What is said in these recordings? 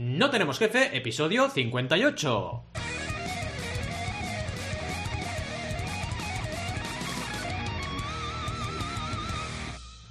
No tenemos jefe, episodio 58.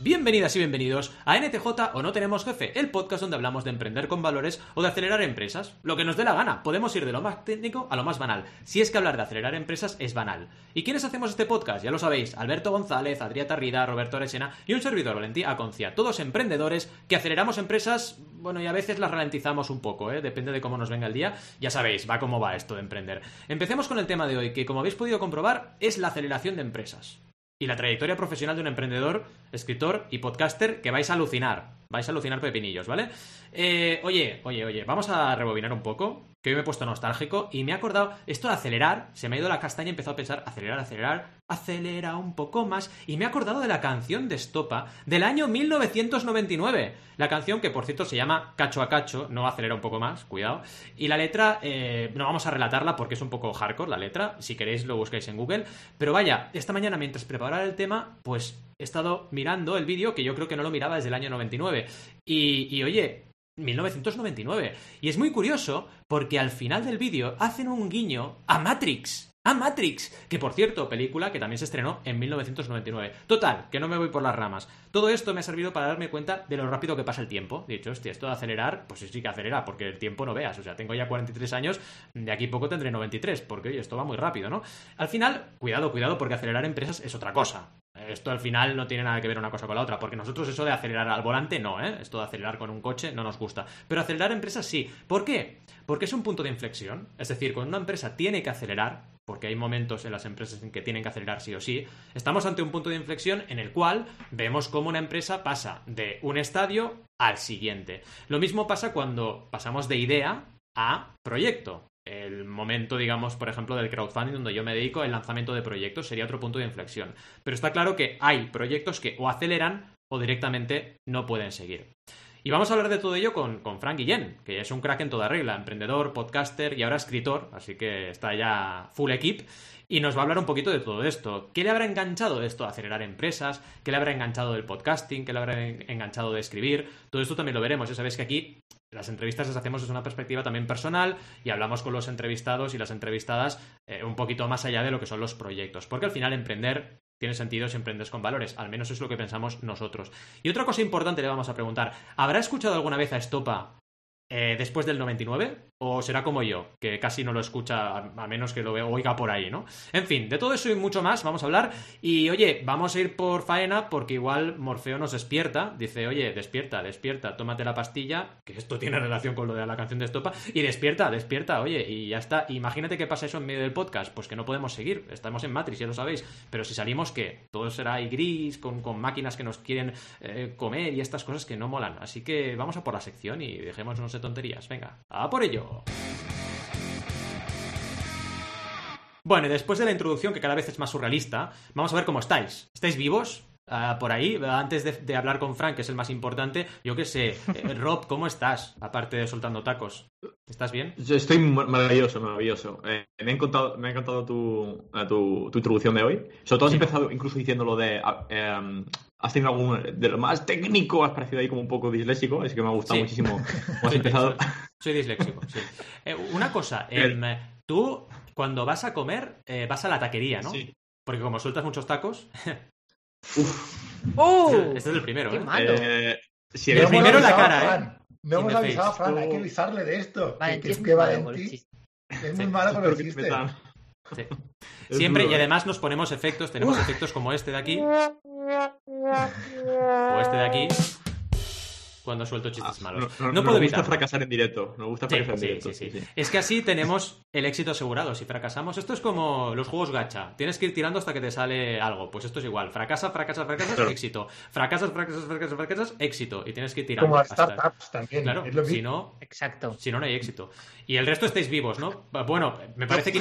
Bienvenidas y bienvenidos a NTJ o No Tenemos Jefe, el podcast donde hablamos de emprender con valores o de acelerar empresas. Lo que nos dé la gana, podemos ir de lo más técnico a lo más banal. Si es que hablar de acelerar empresas es banal. ¿Y quiénes hacemos este podcast? Ya lo sabéis, Alberto González, Adrià Tarrida, Roberto Aresena y un servidor Valentía Aconcia. Todos emprendedores que aceleramos empresas, bueno, y a veces las ralentizamos un poco, ¿eh? depende de cómo nos venga el día. Ya sabéis, va como va esto de emprender. Empecemos con el tema de hoy, que como habéis podido comprobar es la aceleración de empresas y la trayectoria profesional de un emprendedor, escritor y podcaster que vais a alucinar. Vais a alucinar pepinillos, ¿vale? Eh, oye, oye, oye, vamos a rebobinar un poco, que hoy me he puesto nostálgico y me he acordado, esto de acelerar, se me ha ido la castaña y he empezado a pensar, acelerar, acelerar, acelera un poco más, y me he acordado de la canción de Estopa del año 1999. La canción que, por cierto, se llama Cacho a Cacho, no acelera un poco más, cuidado. Y la letra, eh, no vamos a relatarla porque es un poco hardcore la letra, si queréis lo buscáis en Google. Pero vaya, esta mañana mientras preparaba el tema, pues he estado mirando el vídeo que yo creo que no lo miraba desde el año 99. Y, y oye, 1999. Y es muy curioso porque al final del vídeo hacen un guiño a Matrix. A Matrix, que por cierto, película que también se estrenó en 1999. Total, que no me voy por las ramas. Todo esto me ha servido para darme cuenta de lo rápido que pasa el tiempo. De hecho, hostia, esto de acelerar, pues sí que acelera, porque el tiempo no veas. O sea, tengo ya 43 años, de aquí poco tendré 93, porque oye, esto va muy rápido, ¿no? Al final, cuidado, cuidado, porque acelerar empresas es otra cosa. Esto al final no tiene nada que ver una cosa con la otra, porque nosotros eso de acelerar al volante no, ¿eh? Esto de acelerar con un coche no nos gusta. Pero acelerar empresas sí. ¿Por qué? Porque es un punto de inflexión. Es decir, cuando una empresa tiene que acelerar, porque hay momentos en las empresas en que tienen que acelerar sí o sí, estamos ante un punto de inflexión en el cual vemos cómo una empresa pasa de un estadio al siguiente. Lo mismo pasa cuando pasamos de idea a proyecto el momento, digamos, por ejemplo, del crowdfunding, donde yo me dedico al lanzamiento de proyectos, sería otro punto de inflexión. Pero está claro que hay proyectos que o aceleran o directamente no pueden seguir. Y vamos a hablar de todo ello con, con Frank Guillén, que es un crack en toda regla, emprendedor, podcaster y ahora escritor, así que está ya full equip. Y nos va a hablar un poquito de todo esto. ¿Qué le habrá enganchado esto de acelerar empresas? ¿Qué le habrá enganchado del podcasting? ¿Qué le habrá enganchado de escribir? Todo esto también lo veremos. Ya sabéis que aquí las entrevistas las hacemos desde una perspectiva también personal y hablamos con los entrevistados y las entrevistadas eh, un poquito más allá de lo que son los proyectos. Porque al final emprender tiene sentido si emprendes con valores. Al menos es lo que pensamos nosotros. Y otra cosa importante le vamos a preguntar. ¿Habrá escuchado alguna vez a Estopa eh, después del 99? ¿O será como yo, que casi no lo escucha a menos que lo oiga por ahí, ¿no? En fin, de todo eso y mucho más vamos a hablar. Y oye, vamos a ir por faena porque igual Morfeo nos despierta. Dice, oye, despierta, despierta, tómate la pastilla, que esto tiene relación con lo de la canción de Estopa. Y despierta, despierta, oye, y ya está. Imagínate que pasa eso en medio del podcast, pues que no podemos seguir. Estamos en Matrix, ya lo sabéis. Pero si salimos, ¿qué? Todo será ahí gris, con, con máquinas que nos quieren eh, comer y estas cosas que no molan. Así que vamos a por la sección y dejémonos de tonterías. Venga, a por ello. Bueno, y después de la introducción, que cada vez es más surrealista, vamos a ver cómo estáis. ¿Estáis vivos? Ah, por ahí, antes de, hablar con Frank, que es el más importante, yo qué sé, eh, Rob, ¿cómo estás? Aparte de soltando tacos. ¿Estás bien? Yo estoy maravilloso, maravilloso. Eh, me, ha encantado, me ha encantado tu, tu, introducción de hoy. Sobre todo has empezado incluso diciendo lo de... Ah, em, has tenido algún... De lo más técnico, has parecido ahí como un poco disléxico, así que me ha gustado muchísimo. Has empezado... soy, disléxico, sí. Eh, una cosa, em, tú cuando vas a comer vas a la taquería, ¿no? Sí. Porque como sueltas muchos tacos, ¡Oh! Este es el primero, Qué ¿eh? malo. Eh, si el primero en la cara, ¿eh? No hemos avisado a Fran, hay que avisarle de esto. Vale, que, es que Valentí es muy malo con el chiste. Sí. Siempre, y además nos ponemos efectos, tenemos efectos como este de aquí. O este de aquí cuando suelto chistes ah, malos. No, puedo evitar. gusta fracasar en directo. No gusta fracasar en directo. Sí, sí, es que así tenemos el éxito asegurado. Si fracasamos, esto es como los juegos gacha. Tienes que ir tirando hasta que te sale algo. Pues esto es igual. Fracasa, fracasa, fracasa, éxito. Fracasas, fracasas, fracasas, fracasas, éxito. Y tienes que ir tirando. Como las startups también. Claro, si no, Exacto. Si no, no hay éxito. Y el resto estáis vivos, ¿no? Bueno, me parece que.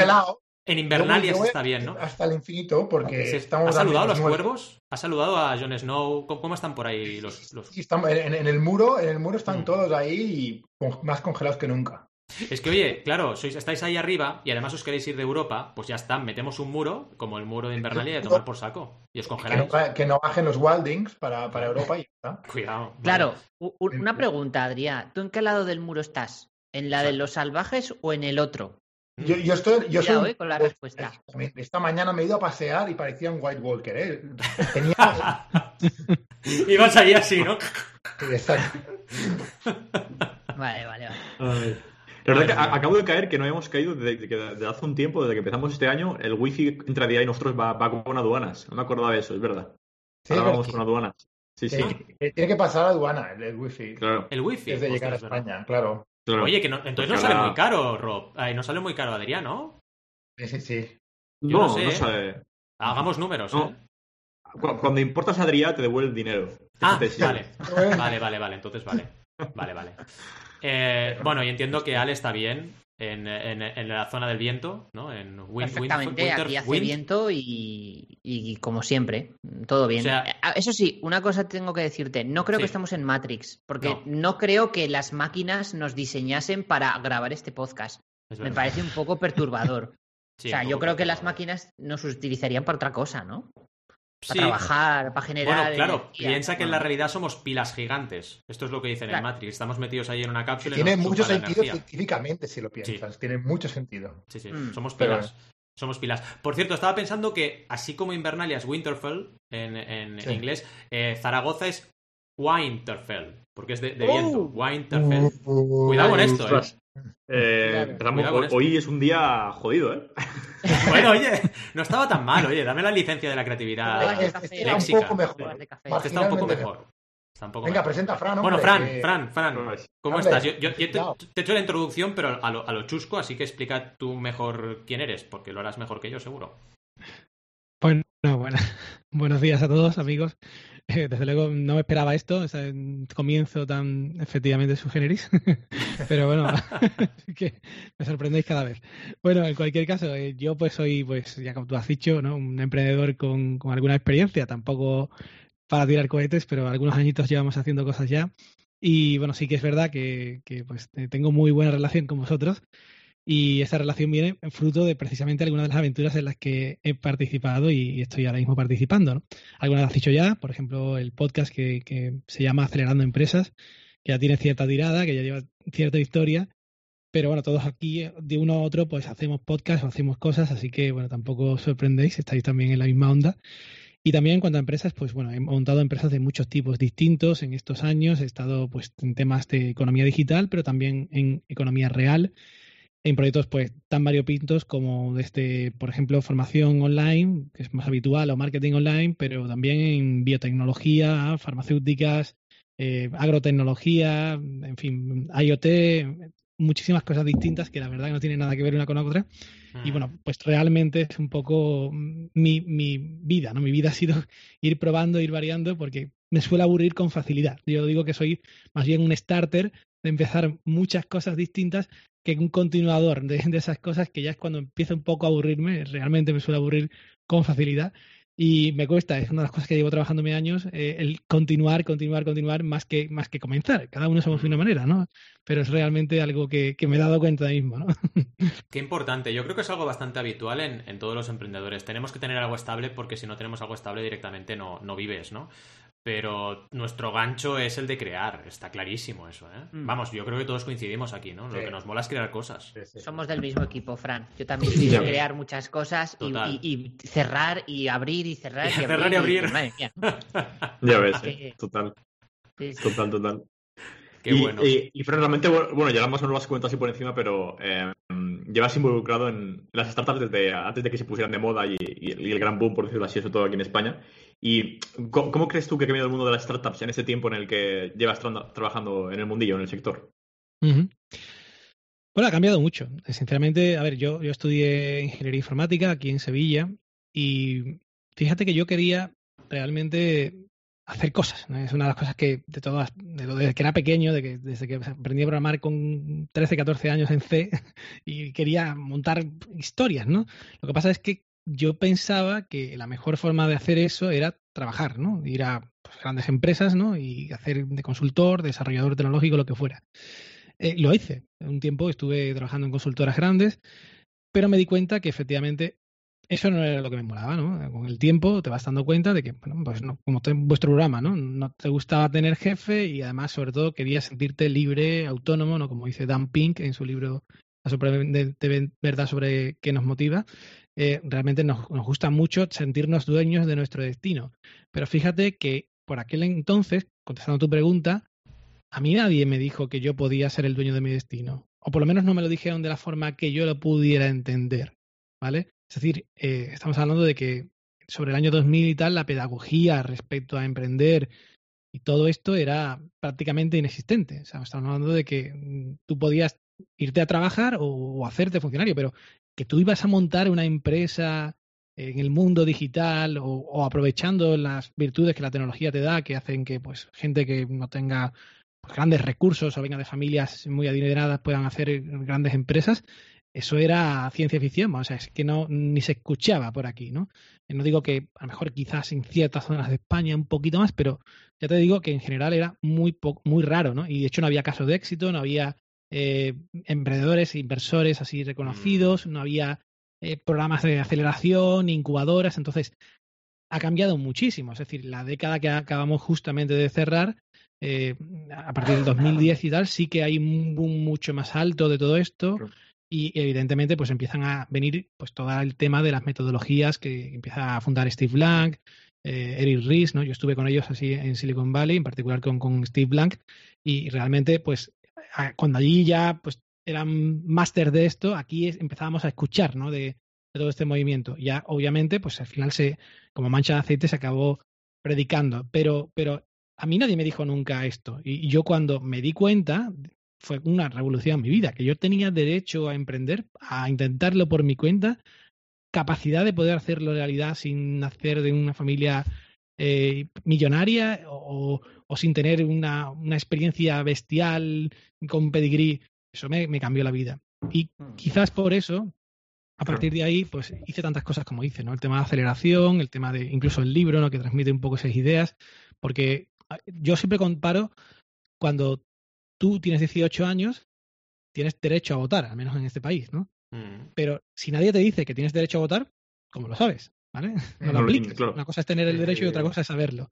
En Invernalia está bien, ¿no? Hasta el infinito, porque estamos. ¿Has saludado a los cuervos? ¿Has saludado a Jon Snow? ¿Cómo, están por ahí los.? Sí, estamos, en, el muro, en el muro están mm. todos ahí y más congelados que nunca. Es que, oye, claro, sois, estáis ahí arriba y además os queréis ir de Europa, pues ya está, metemos un muro, como el muro de Invernalia, y a tomar por saco. Y os congeláis. Que no, bajen los Wildings para, para Europa y ya está. Cuidado. Claro, una pregunta, Adrián. ¿Tú en qué lado del muro estás? ¿En la de los salvajes o en el otro? Yo, yo estoy. Yo soy, con la respuesta. Esta mañana me he ido a pasear y parecía un White Walker, ¿eh? Tenía. Ibas allí así, ¿no? Exacto. Vale, vale, vale. La verdad que acabo de caer que no habíamos caído desde, hace un tiempo, desde que empezamos este año, el wifi entre día y nosotros va, va, con aduanas. No me acordaba de eso, es verdad. Sí, Ahora vamos con aduanas. Sí, sí. Tiene que pasar a aduana el, wifi. Claro. El wifi. Desde llegar a España, claro. Oye, que no, entonces no sale muy caro, Rob. Ay, no sale muy caro Adrián, ¿no? Sí, sí, sí. no, no, sale. Hagamos números, ¿eh? Cuando importas a Adrián te devuelve el dinero. Ah, vale. vale, vale, vale. Entonces vale. Vale, vale. Eh, bueno, y entiendo que Ale está bien en, en, la zona del viento, ¿no? En wind, Perfectamente, aquí hace viento y, como siempre, todo bien. Eso sí, una cosa tengo que decirte, no creo que estemos en Matrix, porque no. creo que las máquinas nos diseñasen para grabar este podcast. Me parece un poco perturbador. o sea, yo creo que las máquinas nos utilizarían para otra cosa, ¿no? Para trabajar, para generar. Bueno, claro, piensa que en la realidad somos pilas gigantes. Esto es lo que dicen en Matrix. Estamos metidos ahí en una cápsula. Tiene mucho sentido científicamente, si lo piensas. Tiene mucho sentido. Sí, sí. Mm. Somos pilas. Somos pilas. Por cierto, estaba pensando que, así como Invernalia es Winterfell en, inglés, eh, Zaragoza es Winterfell, porque es de, viento. Oh. Winterfell. Cuidado con esto, ¿eh? Eh, hoy, es un día jodido, ¿eh? bueno, oye, no estaba tan mal, oye, dame la licencia de la creatividad. Este está un poco mejor. Este está un poco mejor. Venga, presenta a Fran. bueno, Fran, Fran, Fran, ¿cómo estás? Yo, te, he hecho la introducción, pero a lo, a lo chusco, así que explica tú mejor quién eres, porque lo harás mejor que yo, seguro. Bueno, bueno, buenos días a todos, amigos. Desde luego no me esperaba esto, ese comienzo tan efectivamente su generis, pero bueno, que me sorprendéis cada vez. Bueno, en cualquier caso, eh, yo pues soy, pues ya como tú has dicho, ¿no? un emprendedor con, con alguna experiencia, tampoco para tirar cohetes, pero algunos añitos llevamos haciendo cosas ya. Y bueno, sí que es verdad que, que pues tengo muy buena relación con vosotros y esa relación viene fruto de precisamente algunas de las aventuras en las que he participado y, estoy ahora mismo participando. ¿no? Algunas las has dicho ya, por ejemplo, el podcast que, se llama Acelerando Empresas, que ya tiene cierta tirada, que ya lleva cierta historia, pero bueno, todos aquí de uno a otro pues hacemos podcast o hacemos cosas, así que bueno, tampoco sorprendéis, estáis también en la misma onda. Y también en cuanto a empresas, pues bueno, he montado empresas de muchos tipos distintos en estos años, he estado pues en temas de economía digital, pero también en economía real en proyectos pues tan variopintos como desde, por ejemplo, formación online, que es más habitual, o marketing online, pero también en biotecnología, farmacéuticas, eh, agrotecnología, en fin, IoT, muchísimas cosas distintas que la verdad que no tienen nada que ver una con la otra. Y bueno, pues realmente es un poco mi, mi vida, ¿no? Mi vida ha sido ir probando, ir variando, porque me suele aburrir con facilidad. Yo digo que soy más bien un starter de empezar muchas cosas distintas que un continuador de, esas cosas que ya es cuando empieza un poco a aburrirme, realmente me suele aburrir con facilidad y me cuesta, es una de las cosas que llevo trabajándome años, eh, el continuar, continuar, continuar más que, más que comenzar. Cada uno somos de una manera, ¿no? Pero es realmente algo que, me he dado cuenta mismo, ¿no? Qué importante. Yo creo que es algo bastante habitual en, en, todos los emprendedores. Tenemos que tener algo estable porque si no tenemos algo estable directamente no, no vives, ¿no? Pero nuestro gancho es el de crear, está clarísimo eso, ¿eh? Mm. Vamos, yo creo que todos coincidimos aquí, ¿no? Lo que nos mola es crear cosas. Somos del mismo equipo, Fran. Yo también quiero crear muchas cosas y, cerrar y abrir y cerrar y, cerrar y abrir. ya ves, eh, total. Total, total. Qué bueno. Y, Fran, realmente, bueno, ya más o menos lo has comentado así por encima, pero eh, llevas involucrado en las startups desde antes de que se pusieran de moda y, el gran boom, por decirlo así, eso todo aquí en España. ¿Y cómo, crees tú que ha cambiado el mundo de las startups en ese tiempo en el que llevas trabajando en el mundillo, en el sector? Bueno, ha cambiado mucho. Sinceramente, a ver, yo estudié ingeniería informática aquí en Sevilla y fíjate que yo quería realmente hacer cosas. Es una de las cosas que, de todas, desde que era pequeño, de que, desde que aprendí a programar con 13, 14 años en C y quería montar historias, ¿no? Lo que pasa es que yo pensaba que la mejor forma de hacer eso era trabajar, ¿no? Ir a pues, grandes empresas, ¿no? Y hacer de consultor, desarrollador tecnológico, lo que fuera. Eh, lo hice. Un tiempo estuve trabajando en consultoras grandes, pero me di cuenta que efectivamente eso no era lo que me molaba, ¿no? Con el tiempo te vas dando cuenta de que, bueno, pues no, como en vuestro programa, ¿no? No te gustaba tener jefe y además, sobre todo, querías sentirte libre, autónomo, ¿no? Como dice Dan Pink en su libro de verdad sobre qué nos motiva. Eh, realmente nos, nos gusta mucho sentirnos dueños de nuestro destino. Pero fíjate que por aquel entonces, contestando tu pregunta, a mí nadie me dijo que yo podía ser el dueño de mi destino. O por lo menos no me lo dijeron de la forma que yo lo pudiera entender. ¿Vale? Es decir, eh, estamos hablando de que sobre el año 2000 y tal, la pedagogía respecto a emprender y todo esto era prácticamente inexistente. O sea, estamos hablando de que mm, tú podías irte a trabajar o, hacerte funcionario, pero que tú ibas a montar una empresa en el mundo digital o, aprovechando las virtudes que la tecnología te da, que hacen que pues gente que no tenga pues, grandes recursos o venga de familias muy adineradas puedan hacer grandes empresas, eso era ciencia ficción, o sea, es que no ni se escuchaba por aquí, ¿no? No digo que a lo mejor quizás en ciertas zonas de España un poquito más, pero ya te digo que en general era muy muy raro, ¿no? Y de hecho no había casos de éxito, no había eh, emprendedores e inversores así reconocidos, no había eh, programas de aceleración, incubadoras, entonces ha cambiado muchísimo, es decir, la década que acabamos justamente de cerrar, eh, a partir del 2010 y tal, sí que hay un boom mucho más alto de todo esto y evidentemente pues empiezan a venir pues todo el tema de las metodologías que empieza a fundar Steve Blank, eh, Eric Ries, ¿no? Yo estuve con ellos así en Silicon Valley, en particular con, con Steve Blank, y realmente pues cuando allí ya pues eran máster de esto, aquí empezábamos a escuchar, ¿no? De, todo este movimiento. Ya obviamente pues al final se como mancha de aceite se acabó predicando, pero pero a mí nadie me dijo nunca esto y yo cuando me di cuenta fue una revolución en mi vida, que yo tenía derecho a emprender, a intentarlo por mi cuenta, capacidad de poder hacerlo realidad sin nacer de una familia eh, millonaria o, sin tener una, experiencia bestial con pedigrí. Eso me, cambió la vida. Y mm. quizás por eso, a partir de ahí, pues hice tantas cosas como hice, ¿no? El tema de aceleración, el tema de incluso el libro, ¿no? Que transmite un poco esas ideas, porque ah, yo siempre comparo cuando tú tienes 18 años, tienes derecho a votar, al menos en este país, ¿no? Mm. Pero si nadie te dice que tienes derecho a votar, ¿cómo lo sabes? ¿Vale? No, lo apliques. Una cosa es tener el derecho y otra cosa es saberlo.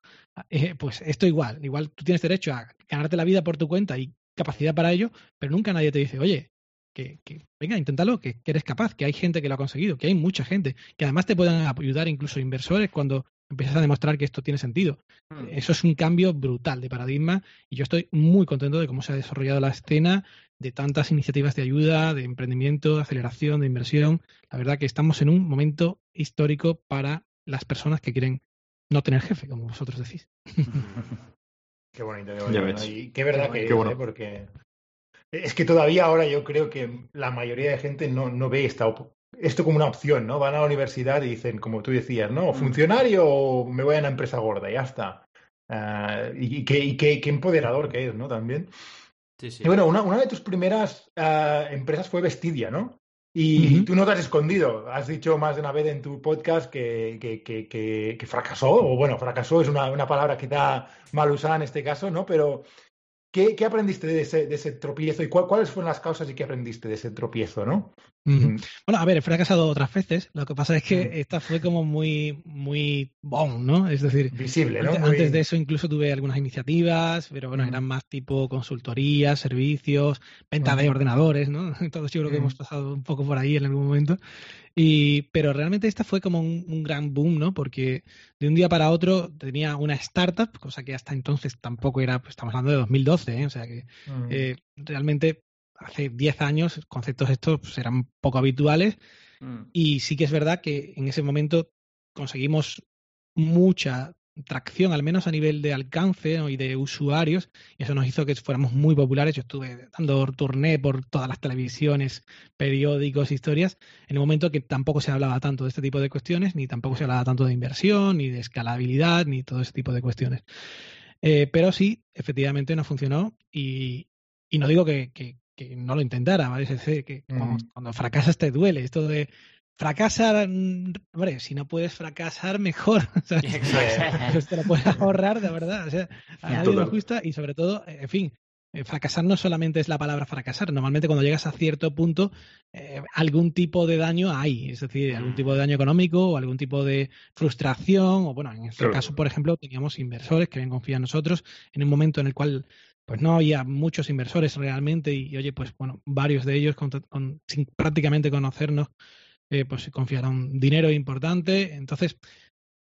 Eh, pues esto igual. Igual tú tienes derecho a ganarte la vida por tu cuenta y capacidad para ello, pero nunca nadie te dice, oye, que, que, venga, inténtalo, que, que, eres capaz, que hay gente que lo ha conseguido, que hay mucha gente, que además te pueden ayudar incluso inversores cuando empiezas a demostrar que esto tiene sentido. Hmm. Eso es un cambio brutal de paradigma y yo estoy muy contento de cómo se ha desarrollado la escena, de tantas iniciativas de ayuda, de emprendimiento, de aceleración, de inversión. La verdad que estamos en un momento histórico para las personas que quieren no tener jefe, como vosotros decís. Qué bonito, qué qué verdad que bueno. ¿eh? porque es que todavía ahora yo creo que la mayoría de gente no, no ve esta, esto como una opción, ¿no? Van a la universidad y dicen, como tú decías, ¿no? Mm. Funcionario o me voy a una empresa gorda, ya está. Ah, y, qué, qué, empoderador que es, ¿no? También. Sí, sí. Y bueno, una, una de tus primeras ah, empresas fue Vestidia, ¿no? Y tú no te has escondido. Has dicho más de una vez en tu podcast que, que, que, que fracasó, o bueno, fracasó es una, una palabra quizá mal usada en este caso, ¿no? Pero ¿qué, qué aprendiste de ese, de ese tropiezo y cuáles fueron las causas y qué aprendiste de ese tropiezo, ¿no? Bueno, a ver, he fracasado otras veces. Lo que pasa es que esta fue como muy, muy bon, ¿no? Es decir, visible, ¿no? Antes, de eso incluso tuve algunas iniciativas, pero bueno, eran más tipo consultoría, servicios, venta de ordenadores, ¿no? Todos yo creo que hemos pasado un poco por ahí en algún momento. Y, pero realmente esta fue como un, gran boom, ¿no? Porque de un día para otro tenía una startup, cosa que hasta entonces tampoco era, pues estamos hablando de 2012, ¿eh? O sea que eh, realmente hace 10 años conceptos estos pues, eran poco habituales mm. y sí que es verdad que en ese momento conseguimos mucha tracción, al menos a nivel de alcance y de usuarios, y eso nos hizo que fuéramos muy populares. Yo estuve dando turné por todas las televisiones, periódicos, historias, en un momento que tampoco se hablaba tanto de este tipo de cuestiones, ni tampoco se hablaba tanto de inversión, ni de escalabilidad, ni todo ese tipo de cuestiones. Eh, pero sí, efectivamente no funcionó y, y no digo que, que no lo intentara, ¿vale? Es que cuando, fracasas te duele. Esto de fracasar, mm, hombre, si no puedes fracasar, mejor. O te lo puedes ahorrar, de verdad. O sea, a nadie le gusta y sobre todo, en fin, eh, fracasar no solamente es la palabra fracasar, normalmente cuando llegas a cierto punto, eh, algún tipo de daño hay, es decir, algún tipo de daño económico o algún tipo de frustración, o bueno, en este caso, por ejemplo, teníamos inversores que habían confiado en nosotros en un momento en el cual pues no había muchos inversores realmente y, oye, pues bueno, varios de ellos sin prácticamente conocernos, eh, pues confiaron dinero importante. Entonces,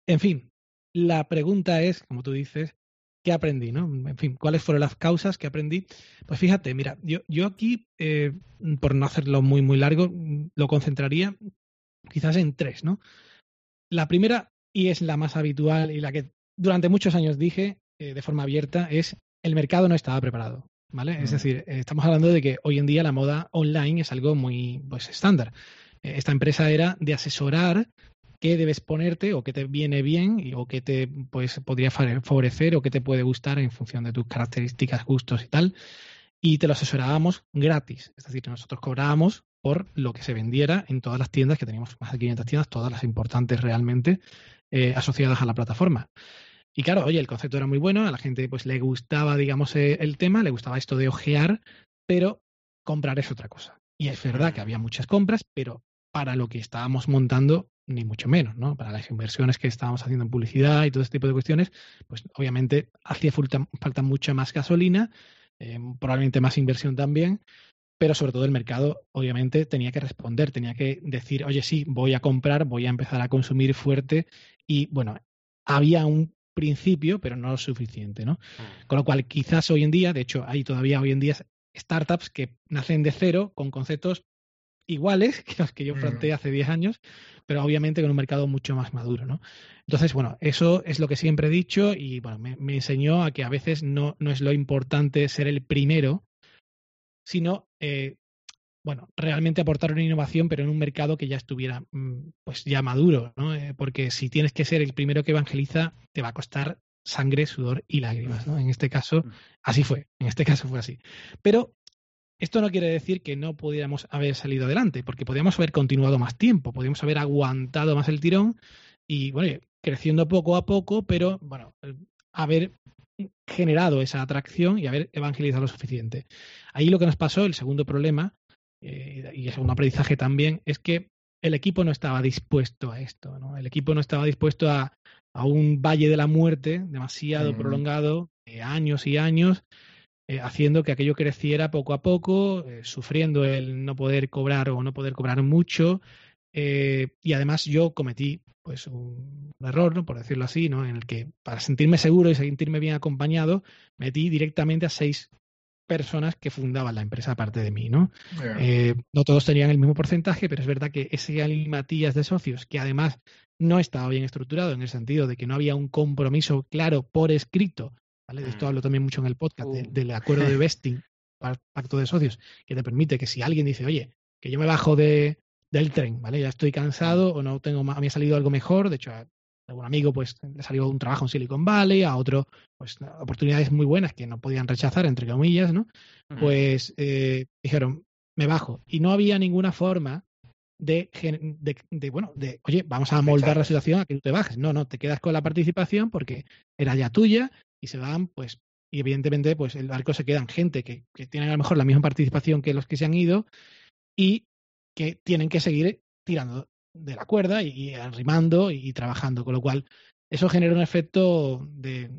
en fin, la pregunta es, como tú dices, ¿qué aprendí? ¿no? En fin, ¿cuáles fueron las causas que aprendí? Pues fíjate, mira, yo, yo aquí, eh, por no hacerlo muy, muy largo, lo concentraría quizás en tres, ¿no? La primera, y es la más habitual y la que durante muchos años dije eh, de forma abierta, es el mercado no estaba preparado. ¿Vale? Es mm. decir, estamos hablando de que hoy en día la moda online es algo muy pues, estándar. Esta empresa era de asesorar qué debes ponerte o qué te viene bien o qué te pues, podría favorecer o qué te puede gustar en función de tus características, gustos y tal. Y te lo asesorábamos gratis. Es decir, nosotros cobrábamos por lo que se vendiera en todas las tiendas, que teníamos más de 500 tiendas, todas las importantes realmente eh, asociadas a la plataforma. Y claro, oye, el concepto era muy bueno, a la gente pues le gustaba, digamos, eh, el tema, le gustaba esto de ojear, pero comprar es otra cosa. Y es verdad que había muchas compras, pero para lo que estábamos montando, ni mucho menos, ¿no? Para las inversiones que estábamos haciendo en publicidad y todo este tipo de cuestiones, pues obviamente hacía falta, falta mucha más gasolina, eh, probablemente más inversión también, pero sobre todo el mercado obviamente tenía que responder, tenía que decir, oye, sí, voy a comprar, voy a empezar a consumir fuerte y bueno, había un principio, pero no lo suficiente, ¿no? Mm. Con lo cual, quizás hoy en día, de hecho, hay todavía hoy en día startups que nacen de cero con conceptos iguales que los que yo mm. planteé hace 10 años, pero obviamente con un mercado mucho más maduro, ¿no? Entonces, bueno, eso es lo que siempre he dicho y bueno, me, me enseñó a que a veces no, no, es lo importante ser el primero, sino eh, bueno, realmente aportar una innovación, pero en un mercado que ya estuviera mm, pues ya maduro, ¿no? Eh, porque si tienes que ser el primero que evangeliza, te va a costar sangre, sudor y lágrimas, ¿no? En este caso, mm. así fue, en este caso fue así. Pero esto no quiere decir que no pudiéramos haber salido adelante, porque podríamos haber continuado más tiempo, podríamos haber aguantado más el tirón y, bueno, creciendo poco a poco, pero, bueno, haber generado esa atracción y haber evangelizado lo suficiente. Ahí lo que nos pasó, el segundo problema, eh, y es un aprendizaje también, es que el equipo no estaba dispuesto a esto, ¿no? El equipo no estaba dispuesto a, a un valle de la muerte demasiado mm. prolongado, de años y años, eh, haciendo que aquello creciera poco a poco, eh, sufriendo el no poder cobrar o no poder cobrar mucho. y además yo cometí pues un, error, ¿no? por decirlo así, ¿no? en el que para sentirme seguro y sentirme bien acompañado, metí directamente a seis personas que fundaban la empresa aparte de mí, ¿no? Eh, no todos tenían el mismo porcentaje, pero es verdad que ese alimatías de socios, que además no estaba bien estructurado en el sentido de que no había un compromiso claro por escrito, ¿vale? De esto mm. hablo también mucho en el podcast, uh. del acuerdo de vesting, pacto de socios, que te permite que si alguien dice, oye, que yo me bajo de, del tren, ¿vale? Ya estoy cansado o no tengo más, a mí ha salido algo mejor, de hecho algún amigo pues le salió un trabajo en Silicon Valley, a otro pues oportunidades muy buenas que no podían rechazar, entre comillas, ¿no? Pues eh, dijeron, me bajo. Y no había ninguna forma de, de, bueno, de, oye, vamos a moldar la situación a que tú te bajes. No, no, te quedas con la participación porque era ya tuya y se van, pues, y evidentemente, pues el barco se quedan gente que, que tienen a lo mejor la misma participación que los que se han ido y que tienen que seguir tirando de la cuerda y, arrimando y, trabajando, con lo cual eso genera un efecto de,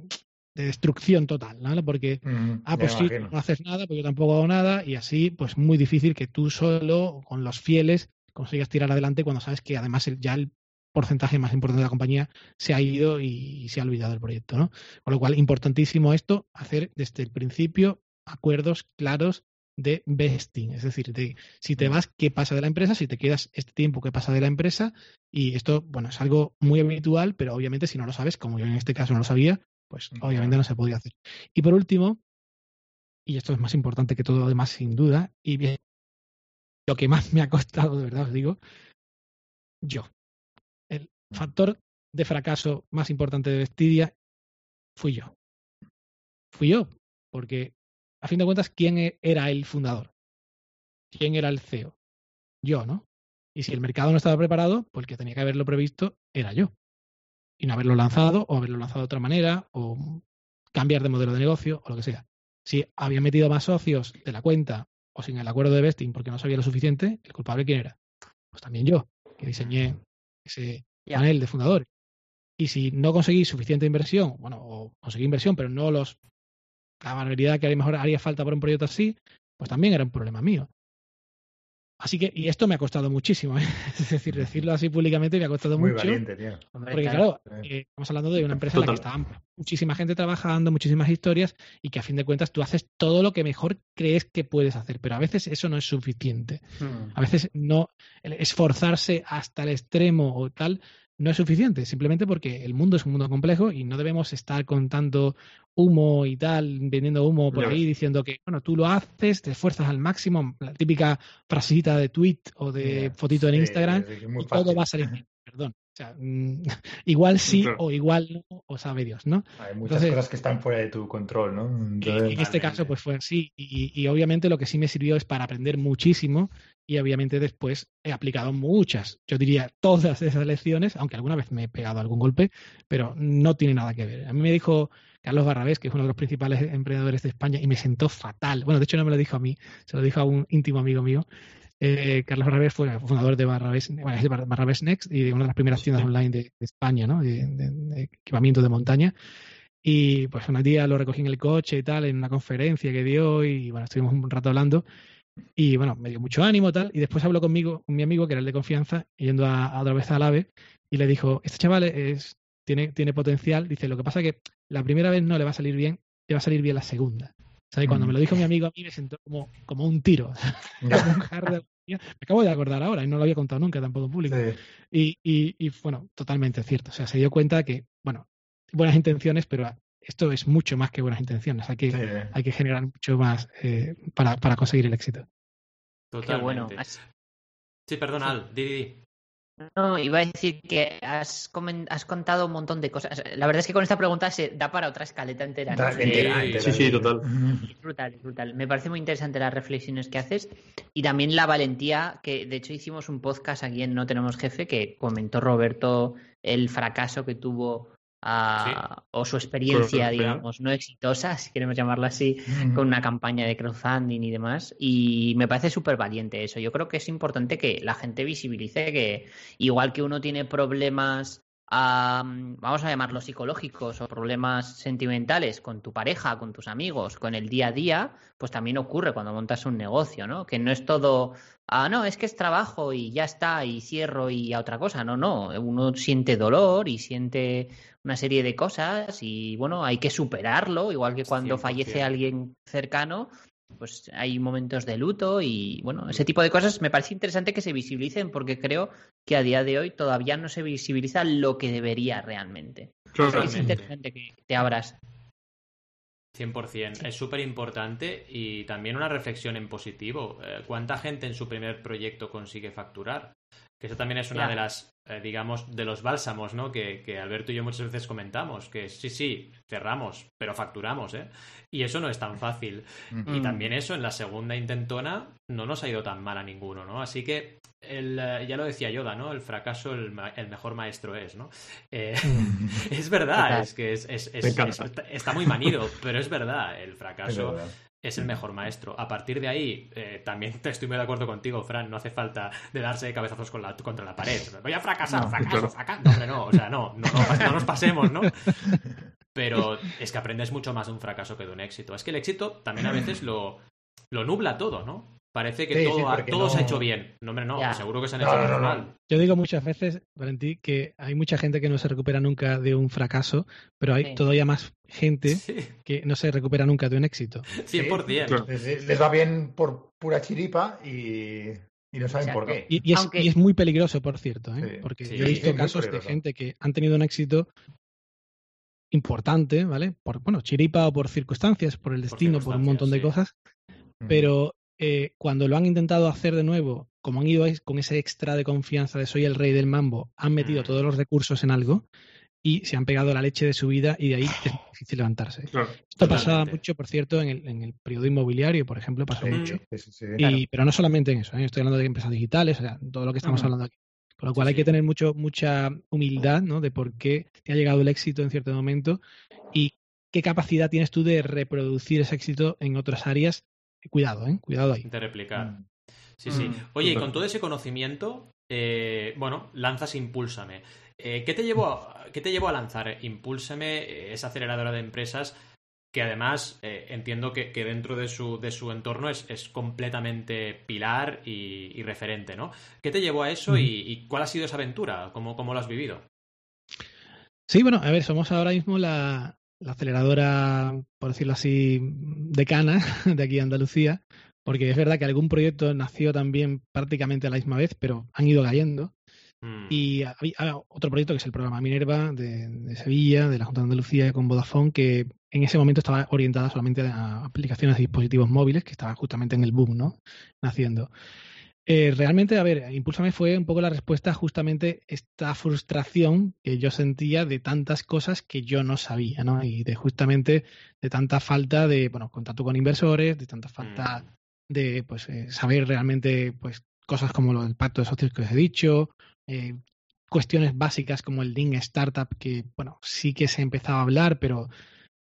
destrucción total, ¿no? Porque, mm, ah, pues sí, no haces nada, pues yo tampoco hago nada, y así, pues muy difícil que tú solo, con los fieles, consigas tirar adelante cuando sabes que además ya el porcentaje más importante de la compañía se ha ido y, se ha olvidado del proyecto, ¿no? Con lo cual, importantísimo esto, hacer desde el principio acuerdos claros de vesting, es decir, de si te vas, qué pasa de la empresa, si te quedas este tiempo, qué pasa de la empresa, y esto, bueno, es algo muy habitual, pero obviamente si no lo sabes, como yo en este caso no lo sabía, pues obviamente no se podía hacer. Y por último, y esto es más importante que todo lo demás, sin duda, y bien, lo que más me ha costado, de verdad os digo, yo. El factor de fracaso más importante de Vestidia fui yo. Fui yo, porque a fin de cuentas, ¿quién e-, era el fundador? ¿Quién era el CEO? Yo, ¿no? Y si el mercado no estaba preparado, pues el que tenía que haberlo previsto era yo. Y no haberlo lanzado, o haberlo lanzado de otra manera, o cambiar de modelo de negocio, o lo que sea. Si había metido más socios de la cuenta o sin el acuerdo de vesting porque no sabía lo suficiente, ¿el culpable quién era? Pues también yo, que diseñé ese panel de fundadores. Y si no conseguí suficiente inversión, bueno, o conseguí inversión, pero no los la barbaridad que a lo mejor haría falta para un proyecto así, pues también era un problema mío. Así que, y esto me ha costado muchísimo, ¿eh? es decir, decirlo así públicamente me ha costado Muy mucho. Valiente, tío. Porque claro, eh, estamos hablando de una empresa en la que está muchísima gente trabajando, muchísimas historias, y que a fin de cuentas tú haces todo lo que mejor crees que puedes hacer, pero a veces eso no es suficiente. Hmm. A veces no, esforzarse hasta el extremo o tal, no es suficiente, simplemente porque el mundo es un mundo complejo y no debemos estar contando humo y tal, vendiendo humo por ahí diciendo que, bueno, tú lo haces, te esfuerzas al máximo, la típica frasita de tweet o de fotito en Instagram, y todo va a salir bien, perdón. O sea, mm, igual sí o igual no, o sabe Dios, ¿no? Hay muchas cosas que están fuera de tu control, ¿no? en este caso, pues fue así. Y, y, obviamente lo que sí me sirvió es para aprender muchísimo y obviamente después he aplicado muchas, yo diría todas esas lecciones, aunque alguna vez me he pegado algún golpe, pero no tiene nada que ver. A mí me dijo Carlos Barrabés, que es uno de los principales emprendedores de España, y me sentó fatal. Bueno, de hecho no me lo dijo a mí, se lo dijo a un íntimo amigo mío, eh, Carlos Barrabés fue fundador de Barrabés, Barrabés Next y de una de las primeras tiendas online de, España, ¿no? De, equipamiento de montaña. Y pues un día lo recogí en el coche y tal, en una conferencia que dio, y bueno, estuvimos un rato hablando. Y bueno, me dio mucho ánimo tal. Y después habló conmigo, con mi amigo, que era el de confianza, yendo a, otra vez al AVE, y le dijo: Este chaval es, tiene, tiene potencial. Dice: Lo que pasa es que la primera vez no le va a salir bien, le va a salir bien la segunda. Y cuando me lo dijo mi amigo a mí me sentó como, como un tiro. me acabo de acordar ahora y no lo había contado nunca tampoco en público. Y, y, bueno, totalmente cierto. O sea, se dio cuenta que, bueno, buenas intenciones, pero esto es mucho más que buenas intenciones. Hay que, hay que generar mucho más eh, para, para conseguir el éxito. Totalmente. bueno. Sí, perdona, Al, di, no, iba a decir que has, has, contado un montón de cosas. La verdad es que con esta pregunta se da para otra escaleta entera. sí, sí, total. brutal, brutal. Me parece muy interesante las reflexiones que haces y también la valentía, que de hecho hicimos un podcast aquí en No Tenemos Jefe que comentó Roberto el fracaso que tuvo o su experiencia, digamos, no exitosa, si queremos llamarlo así, con una campaña de crowdfunding y demás. Y me parece súper valiente eso. Yo creo que es importante que la gente visibilice que, igual que uno tiene problemas vamos a llamarlos psicológicos o problemas sentimentales con tu pareja, con tus amigos, con el día a día, pues también ocurre cuando montas un negocio, ¿no? Que no es todo, ah, no, es que es trabajo y ya está, y cierro y a otra cosa. No, no, uno siente dolor y siente una serie de cosas y bueno, hay que superarlo, igual que cuando fallece alguien cercano, pues hay momentos de luto y bueno, ese tipo de cosas me parece interesante que se visibilicen porque creo que a día de hoy todavía no se visibiliza lo que debería realmente. Es interesante que te abras. 100%. Es súper importante y también una reflexión en positivo. Eh, ¿Cuánta gente en su primer proyecto consigue facturar? Que eso también es una de las, eh, digamos, de los bálsamos, ¿no? Que, que, Alberto y yo muchas veces comentamos, que sí, sí, cerramos, pero facturamos, ¿eh? Y eso no es tan fácil. Y también eso, en la segunda intentona, no nos ha ido tan mal a ninguno, ¿no? Así que, el, eh, ya lo decía Yoda, ¿no? El fracaso el, mejor maestro es, ¿no? Eh, es verdad, es que es, es, está muy manido, pero es verdad, el fracaso es el mejor maestro. A partir de ahí, eh, también te estoy muy de acuerdo contigo, Fran, no hace falta de darse cabezazos con la, contra la pared. Voy a fracasar, no, fracaso, fracaso. No, hombre, no, o sea, no, no, no, nos pasemos, ¿no? Pero es que aprendes mucho más de un fracaso que de un éxito. Es que el éxito también a veces lo, lo nubla todo, ¿no? Parece que todo, se ha hecho bien. No, hombre, no, seguro que se han hecho mal. Yo digo muchas veces, Valentín, que hay mucha gente que no se recupera nunca de un fracaso, pero hay todavía más gente que no se recupera nunca de un éxito. 100%. Les, va bien por pura chiripa y, no saben por qué. Y, es, muy peligroso, por cierto, ¿eh? porque yo he visto casos de gente que han tenido un éxito importante, ¿vale? Por, bueno, chiripa o por circunstancias, por el destino, por, un montón de cosas, pero eh, cuando lo han intentado hacer de nuevo, como han ido con ese extra de confianza de soy el rey del mambo, han metido mm. todos los recursos en algo y se han pegado la leche de su vida y de ahí es difícil levantarse. Esto pasaba mucho, por cierto, en el, en el, periodo inmobiliario, por ejemplo, pasó mucho. pero no solamente en eso, ¿eh? estoy hablando de empresas digitales, o sea, todo lo que estamos hablando aquí. Con lo cual hay que tener mucho, mucha humildad ¿no? de por qué te ha llegado el éxito en cierto momento y qué capacidad tienes tú de reproducir ese éxito en otras áreas. Cuidado, ¿eh? Cuidado ahí. De replicar. Mm. Sí, sí. Mm. Oye, y con todo ese conocimiento, eh, bueno, lanzas Impúlsame. Eh, ¿qué, te llevó a, ¿Qué te llevó a lanzar Impúlsame, eh, esa aceleradora de empresas que además entiendo que, dentro de su, de su entorno es, es completamente pilar y, referente, ¿no? ¿Qué te llevó a eso y, cuál ha sido esa aventura? ¿Cómo, ¿Cómo lo has vivido? Sí, bueno, a ver, somos ahora mismo la, la aceleradora, por decirlo así, decana de aquí en Andalucía, porque es verdad que algún proyecto nació también prácticamente a la misma vez, pero han ido cayendo. Mm. Y hay, otro proyecto que es el programa Minerva de, Sevilla, de la Junta de Andalucía con Vodafone, que en ese momento estaba orientada solamente a aplicaciones de dispositivos móviles, que estaban justamente en el boom, ¿no? Naciendo. Eh, realmente, a ver, Impulsame fue un poco la respuesta justamente esta frustración que yo sentía de tantas cosas que yo no sabía, ¿no? Y de justamente de tanta falta de, bueno, contacto con inversores, de tanta falta mm de pues eh, saber realmente pues cosas como lo del pacto de socios que os he dicho, eh, cuestiones básicas como el Link Startup, que bueno, sí que se ha empezado a hablar, pero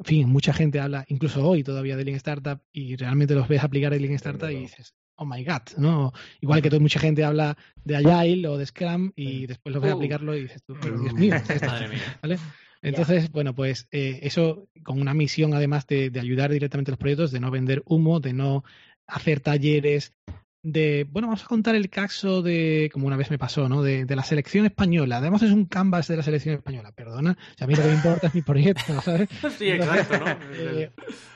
en fin, mucha gente habla, incluso hoy todavía de Link Startup, y realmente los ves aplicar el Link Startup y dices, oh my god, ¿no? Igual que mucha gente habla de Agile o de Scrum y después lo ves uh. aplicarlo y dices tú, Dios mío, ¿vale? Entonces, bueno, pues eh, eso con una misión además de, de, ayudar directamente a los proyectos, de no vender humo, de no hacer talleres de, bueno, vamos a contar el caso de, como una vez me pasó, ¿no? De, la selección española. Además es un canvas de la selección española, perdona. O sea, a mí lo que me importa es mi proyecto, ¿sabes? Sí, exacto, ¿no? Eh,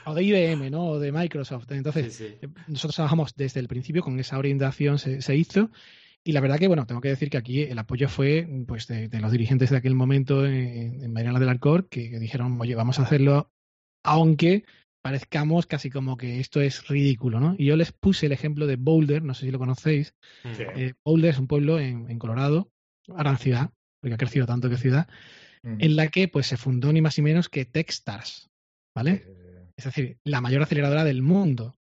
o de IBM, ¿no? O de Microsoft. Entonces, eh, nosotros trabajamos desde el principio, con esa orientación se, hizo. Y la verdad que, bueno, tengo que decir que aquí el apoyo fue pues de, los dirigentes de aquel momento en, en Mariana del Alcor, que dijeron, oye, vamos a hacerlo, aunque parezcamos casi como que esto es ridículo, ¿no? Y yo les puse el ejemplo de Boulder, no sé si lo conocéis. Eh, Boulder es un pueblo en, Colorado, ahora en ciudad, porque ha crecido tanto que ciudad, en la que pues se fundó ni más ni menos que Techstars, ¿vale? Es decir, la mayor aceleradora del mundo.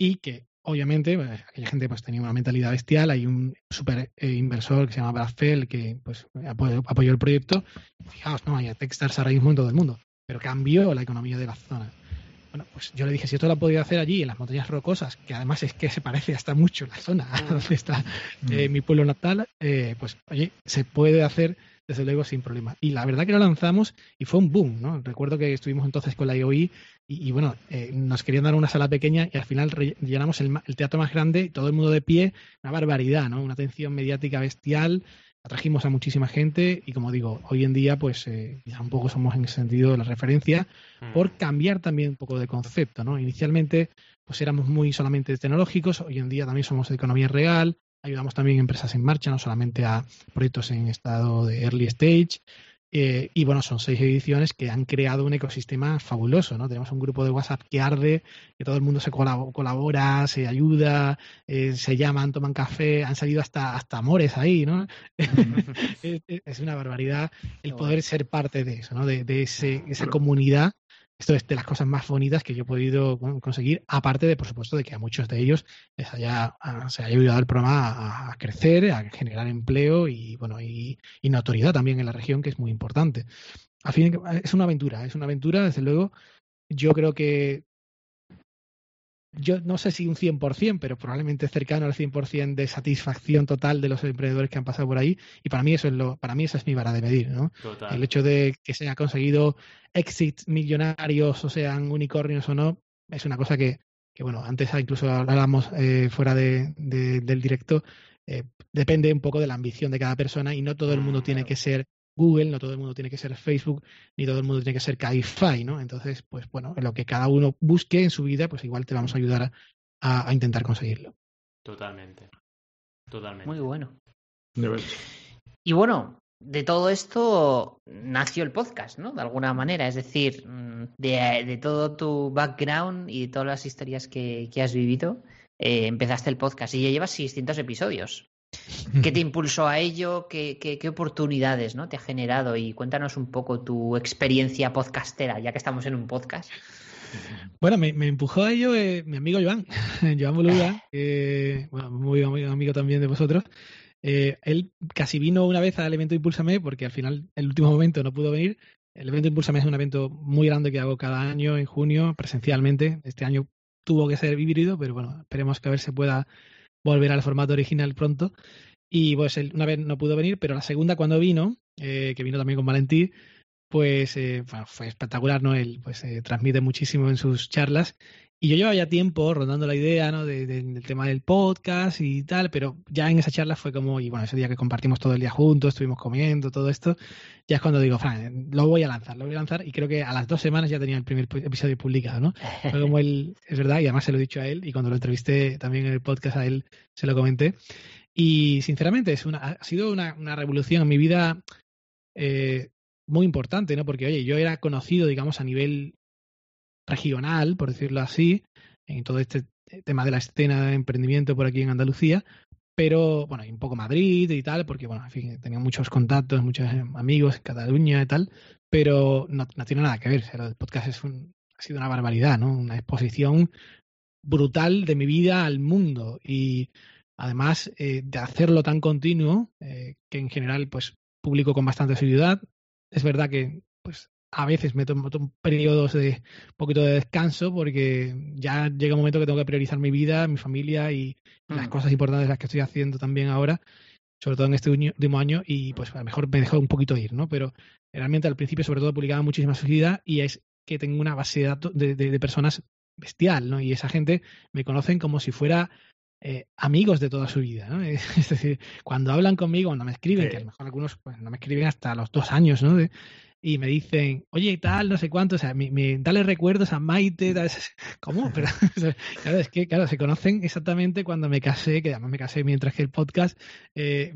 Y que obviamente pues, aquella gente pues tenía una mentalidad bestial, hay un super eh, inversor que se llama Brad Fell que pues apoyó, el proyecto. Fijaos, no, hay Techstars ahora mismo en todo el mundo, pero cambió la economía de la zona. Bueno, pues yo le dije, si esto lo podía hacer allí, en las montañas rocosas, que además es que se parece hasta mucho la zona donde está eh, mm. mi pueblo natal, eh, pues oye, se puede hacer desde luego sin problema. Y la verdad que lo lanzamos y fue un boom, ¿no? Recuerdo que estuvimos entonces con la IOI y, bueno, eh, nos querían dar una sala pequeña y al final llenamos el, el, teatro más grande y todo el mundo de pie, una barbaridad, ¿no? Una atención mediática bestial, atrajimos a muchísima gente y como digo, hoy en día pues eh, ya un poco somos en ese sentido la referencia mm. por cambiar también un poco de concepto, ¿no? Inicialmente pues éramos muy solamente tecnológicos, hoy en día también somos de economía real, ayudamos también a empresas en marcha, no solamente a proyectos en estado de early stage, eh, y bueno, son seis ediciones que han creado un ecosistema fabuloso, ¿no? Tenemos un grupo de WhatsApp que arde, que todo el mundo se colabora, se ayuda, eh, se llaman, toman café, han salido hasta, hasta amores ahí, ¿no? es, una barbaridad el poder ser parte de eso, ¿no? De, de ese, esa comunidad esto es de las cosas más bonitas que yo he podido conseguir, aparte de, por supuesto, de que a muchos de ellos les haya, se haya ayudado el programa a, crecer, a generar empleo y, bueno, y, y, notoriedad también en la región, que es muy importante. Es una aventura, es una aventura, desde luego. Yo creo que yo no sé si un 100%, pero probablemente cercano al 100% de satisfacción total de los emprendedores que han pasado por ahí. Y para mí eso es lo, para mí esa es mi vara de medir, ¿no? El hecho de que se haya conseguido exits millonarios, o sean unicornios o no, es una cosa que, que bueno, antes incluso hablábamos eh, fuera de, del directo, eh, depende un poco de la ambición de cada persona y no todo el mundo tiene que ser Google, no todo el mundo tiene que ser Facebook, ni todo el mundo tiene que ser Cabify, ¿no? Entonces, pues bueno, en lo que cada uno busque en su vida, pues igual te vamos a ayudar a, intentar conseguirlo. Totalmente. Totalmente. Muy bueno. Y bueno, de todo esto nació el podcast, ¿no? De alguna manera. Es decir, mm, de, todo tu background y de todas las historias que, has vivido, eh, empezaste el podcast y ya llevas 600 episodios. ¿Qué te impulsó a ello? ¿Qué, qué, oportunidades ¿no? te ha generado? Y cuéntanos un poco tu experiencia podcastera, ya que estamos en un podcast. Bueno, me, empujó a ello eh, mi amigo Joan, Joan Boluda, bueno, muy amigo, también de vosotros. Eh, él casi vino una vez al evento Impúlsame porque al final, en el último momento, no pudo venir, El evento Impulsa es un evento muy grande que hago cada año en junio, presencialmente. Este año tuvo que ser híbrido, pero bueno, esperemos que a ver se pueda volver al formato original pronto. Y pues una vez no pudo venir, pero la segunda cuando vino, eh, que vino también con Valentí, pues eh, fue espectacular, ¿no? Él pues eh, transmite muchísimo en sus charlas y yo llevaba ya tiempo rondando la idea, ¿no? De, del tema del podcast y tal, pero ya en esa charla fue como, y bueno, ese día que compartimos todo el día juntos, estuvimos comiendo, todo esto, ya es cuando digo, Fran, lo voy a lanzar, lo voy a lanzar, y creo que a las dos semanas ya tenía el primer episodio publicado, ¿no? Fue como él, es verdad, y además se lo he dicho a él, y cuando lo entrevisté también en el podcast a él, se lo comenté. Y sinceramente, es una, ha sido una, una revolución en mi vida eh, muy importante, ¿no? Porque, oye, yo era conocido, digamos, a nivel regional, por decirlo así, en todo este tema de la escena de emprendimiento por aquí en Andalucía, pero bueno, y un poco Madrid y tal, porque bueno, en fin, tenía muchos contactos, muchos amigos en Cataluña y tal, pero no, tiene nada que ver, el podcast es un, ha sido una barbaridad, ¿no? Una exposición brutal de mi vida al mundo y además eh, de hacerlo tan continuo, eh, que en general pues publico con bastante seguridad. Es verdad que pues a veces me tomo, periodos de un poquito de descanso porque ya llega un momento que tengo que priorizar mi vida, mi familia y las mm. cosas importantes las que estoy haciendo también ahora, sobre todo en este último año, y pues a lo mejor me dejo un poquito ir, ¿no? Pero realmente al principio sobre todo publicaba muchísima seguridad y es que tengo una base de datos de, de, personas bestial, ¿no? Y esa gente me conocen como si fuera eh, amigos de toda su vida, ¿no? Es decir, cuando hablan conmigo, cuando me escriben, que a lo mejor algunos pues, no me escriben hasta los dos años, ¿no? De, y me dicen, oye, tal, no sé cuánto, o sea, me, me dale recuerdos a Maite, tal, ¿cómo? Pero, claro, es que, claro, se conocen exactamente cuando me casé, que además me casé mientras que el podcast, eh,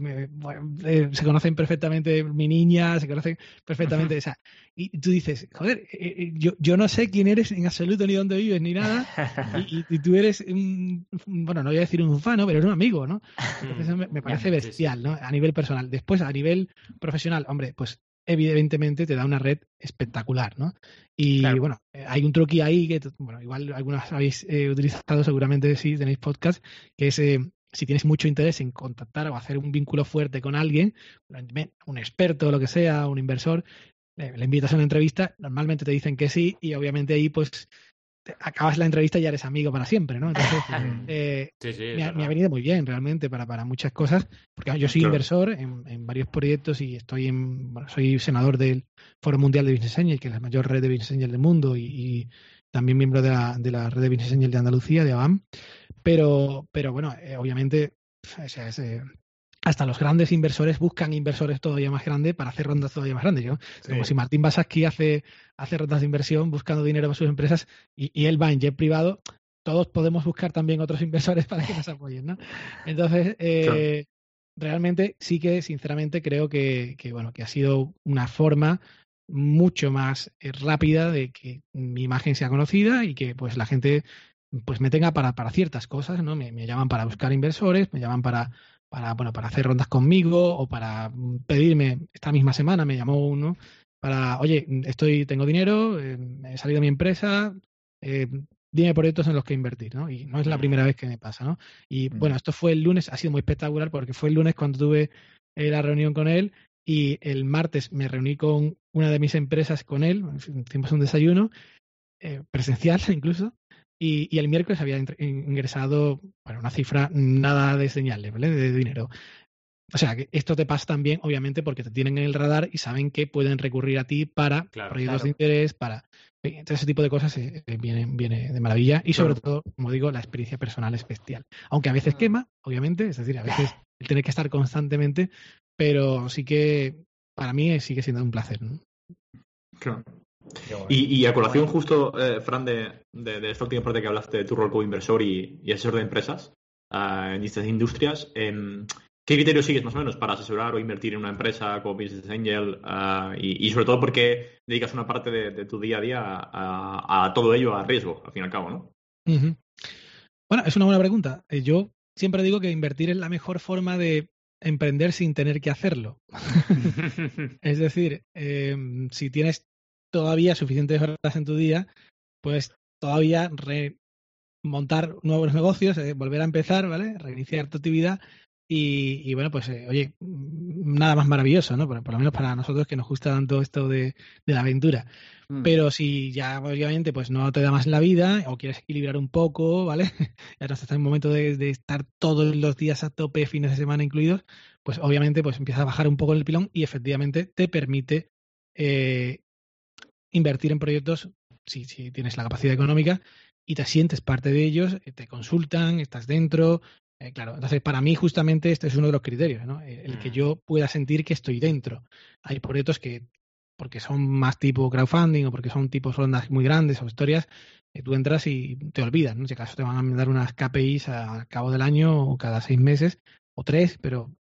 eh, se conocen perfectamente mi niña, se conocen perfectamente, o sea, y tú dices, joder, eh, yo, yo no sé quién eres en absoluto, ni dónde vives, ni nada, y, y, tú eres, un, bueno, no voy a decir un fan, pero eres un amigo, ¿no? Entonces me, me parece bestial, ¿no? A nivel personal. Después, a nivel profesional, hombre, pues evidentemente te da una red espectacular, ¿no? Y bueno, eh, hay un truqui ahí que, bueno, igual algunas habéis eh, utilizado, seguramente si tenéis podcast, que es eh, si tienes mucho interés en contactar o hacer un vínculo fuerte con alguien, un experto, o lo que sea, un inversor, le invitas a una entrevista, normalmente te dicen que sí y obviamente ahí pues acabas la entrevista y ya eres amigo para siempre, ¿no? Entonces, eh, me, ha, venido muy bien realmente para, para muchas cosas, porque yo soy inversor en, varios proyectos y estoy en, bueno, soy senador del Foro Mundial de Business Angel, que es la mayor red de Business Angel del mundo, y, también miembro de la, de la red de Business Angel de Andalucía, de ABAM. Pero, pero bueno, eh, obviamente, o sea, es, eh, hasta los grandes inversores buscan inversores todavía más grandes para hacer rondas todavía más grandes. Como si Martín Basaski hace, hace rondas de inversión buscando dinero para sus empresas y, él va en jet privado, todos podemos buscar también otros inversores para que nos apoyen. ¿no? Entonces, eh, realmente sí que, sinceramente, creo que, que, bueno, que ha sido una forma mucho más eh, rápida de que mi imagen sea conocida y que pues la gente pues me tenga para, para ciertas cosas, ¿no? Me, me llaman para buscar inversores, me llaman para para, bueno, para hacer rondas conmigo o para pedirme, esta misma semana me llamó uno para, oye, estoy, tengo dinero, eh, he salido de mi empresa, eh, dime proyectos en los que invertir, ¿no? Y no es la primera vez que me pasa, ¿no? Y mm. bueno, esto fue el lunes, ha sido muy espectacular porque fue el lunes cuando tuve eh, la reunión con él y el martes me reuní con una de mis empresas con él, hicimos un desayuno presencial incluso, y, el miércoles había ingresado bueno, una cifra nada desdeñable, ¿vale? De dinero. O sea, que esto te pasa también, obviamente, porque te tienen en el radar y saben que pueden recurrir a ti para proyectos de interés, para. Entonces, ese tipo de cosas eh, eh, viene, viene de maravilla y, sobre todo, como digo, la experiencia personal es bestial. Aunque a veces quema, obviamente, es decir, a veces el tener que estar constantemente, pero sí que para mí sigue siendo un placer. ¿no? Claro. Y, a colación justo, eh, Fran, de, de, esta última parte que hablaste de tu rol como inversor y, asesor de empresas ah, en distintas industrias, em, ¿qué criterios sigues más o menos para asesorar o invertir en una empresa como Business Angel? Ah, y, sobre todo, ¿por qué dedicas una parte de, tu día a día a, todo ello a riesgo, al fin y al cabo, no? Bueno, es una buena pregunta. Eh, yo siempre digo que invertir es la mejor forma de emprender sin tener que hacerlo. es decir, em, si tienes todavía suficientes horas en tu día, pues todavía remontar nuevos negocios, eh, volver a empezar, ¿vale? Reiniciar tu actividad Y, bueno, pues eh, oye, nada más maravilloso, ¿no? Por, lo menos para nosotros que nos gusta tanto esto de, la aventura. Mm. Pero si ya obviamente pues no te da más la vida o quieres equilibrar un poco, ¿vale? ya no estás en el momento de, estar todos los días a tope, fines de semana incluidos, pues obviamente pues empieza a bajar un poco el pilón y efectivamente te permite eh, invertir en proyectos si, si tienes la capacidad económica y te sientes parte de ellos, eh, te consultan, estás dentro. Eh, claro, entonces para mí justamente este es uno de los criterios, ¿no? El, que mm. yo pueda sentir que estoy dentro. Hay proyectos que, porque son más tipo crowdfunding o porque son tipos rondas muy grandes o historias, tú entras y te olvidas, ¿no? En ese caso te van a dar unas KPIs al cabo del año o cada seis meses o tres, pero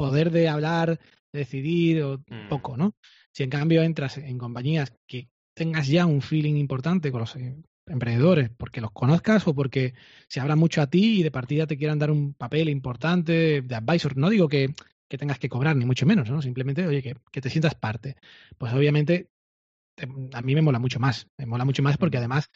poder de hablar, decidir o mm. poco, ¿no? Si en cambio entras en compañías que tengas ya un feeling importante con los eh, emprendedores, porque los conozcas o porque se habla mucho a ti y de partida te quieran dar un papel importante de advisor. No digo que, tengas que cobrar, ni mucho menos, ¿no? Simplemente, oye, que, te sientas parte. Pues obviamente a mí me mola mucho más. Me mola mucho más porque mm. además,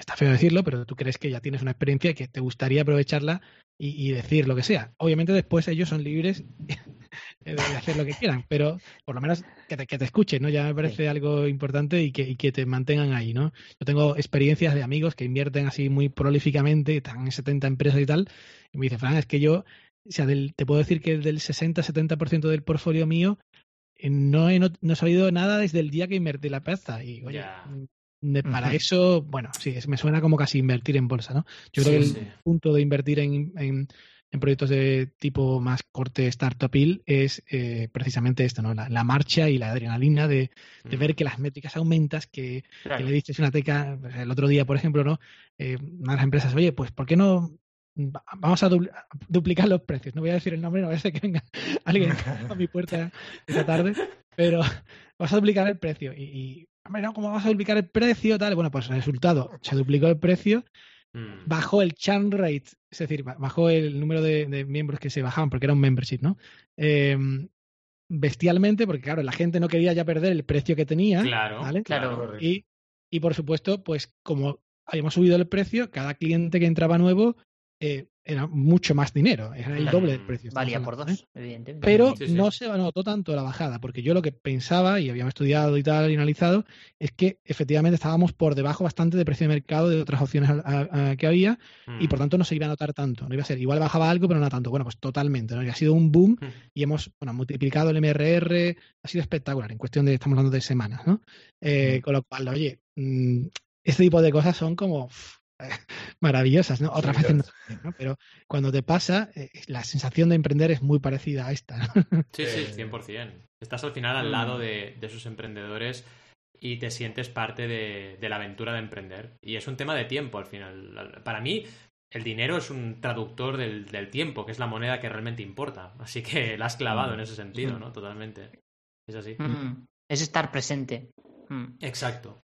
está feo decirlo, pero tú crees que ya tienes una experiencia y que te gustaría aprovecharla y, decir lo que sea. Obviamente después ellos son libres de hacer lo que quieran, pero por lo menos que te, que te escuchen, ¿no? Ya me parece algo importante y que, y que, te mantengan ahí, ¿no? Yo tengo experiencias de amigos que invierten así muy prolíficamente, están en 70 empresas y tal, y me dice, Fran, es que yo, o sea, del, te puedo decir que del 60-70% del portfolio mío eh, no he, no, he sabido nada desde el día que invertí la pasta. Y oye, para eso, bueno, sí, me suena como casi invertir en bolsa, ¿no? Yo creo que el punto de invertir en, en, proyectos de tipo más corte startupil es eh, precisamente esto, ¿no? La, marcha y la adrenalina de, de ver que las métricas aumentas, que, le diste una teca el otro día, por ejemplo, ¿no? Eh, una de las empresas, oye, pues ¿por qué no vamos a duplicar los precios. No voy a decir el nombre, no voy a ser que venga alguien a mi puerta esta tarde, pero vamos a duplicar el precio. Y, no, ¿cómo vas a duplicar el precio? Tal. Bueno, pues el resultado, se duplicó el precio, mm. bajó el churn rate, es decir, bajó el número de, miembros que se bajaban, porque era un membership, ¿no? Em, bestialmente, porque claro, la gente no quería ya perder el precio que tenía. Claro, ¿vale? claro. Y, y por supuesto, pues como habíamos subido el precio, cada cliente que entraba nuevo eh, era mucho más dinero, era el doble del precio. Valía por dos, evidentemente. Pero no se notó tanto la bajada, porque yo lo que pensaba, y habíamos estudiado y tal, y analizado, es que efectivamente estábamos por debajo bastante de precio de mercado de otras opciones que había, y por mm. tanto no se iba a notar tanto. No iba a ser, igual bajaba algo, pero no tanto. Bueno, pues totalmente, ¿no? Y ha sido un boom, mm. y hemos bueno, multiplicado el MRR, ha sido espectacular, en cuestión de, estamos hablando de semanas, ¿no? Eh, mm. con lo cual, oye, este tipo de cosas son como maravillosas, ¿no? Otras veces no, pero cuando te pasa, eh, la sensación de emprender es muy parecida a esta. Sí, sí, 100%. Estás al final al lado mm. de, esos emprendedores y te sientes parte de, la aventura de emprender. Y es un tema de tiempo al final. Para mí, el dinero es un traductor del, tiempo, que es la moneda que realmente importa. Así que la has clavado en ese sentido, ¿no? Totalmente. Es así. Es estar presente. Exacto.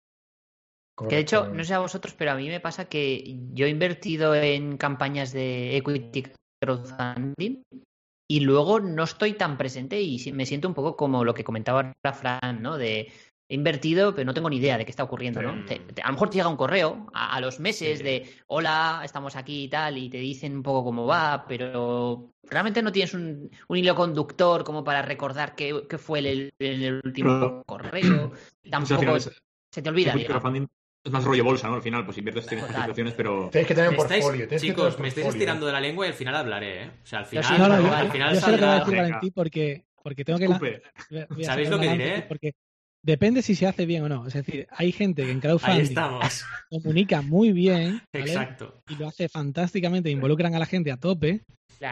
Que de hecho, no sé a vosotros, pero a mí me pasa que yo he invertido en campañas de equity crowdfunding y luego no estoy tan presente y me siento un poco como lo que comentaba Fran, ¿no? De he invertido, pero no tengo ni idea de qué está ocurriendo, ¿no? a lo mejor te llega un correo a, los meses de hola, estamos aquí y tal, y te dicen un poco cómo va, pero realmente no tienes un, hilo conductor como para recordar qué, fue el, el, último correo. Tampoco se te olvida. Es más rollo bolsa, ¿no? Al final, pues inviertes tienes situaciones, pero. Tienes que tener un portfolio. chicos, me estáis estirando de la lengua y al final hablaré, ¿eh? O sea, al final. No, no, yo, al final yo saldrá... voy porque, porque tengo que. ¿Sabéis lo que diré? Porque depende si se hace bien o no. Es decir, hay gente que en crowdfunding comunica muy bien. Exacto. Y lo hace fantásticamente, involucran a la gente a tope.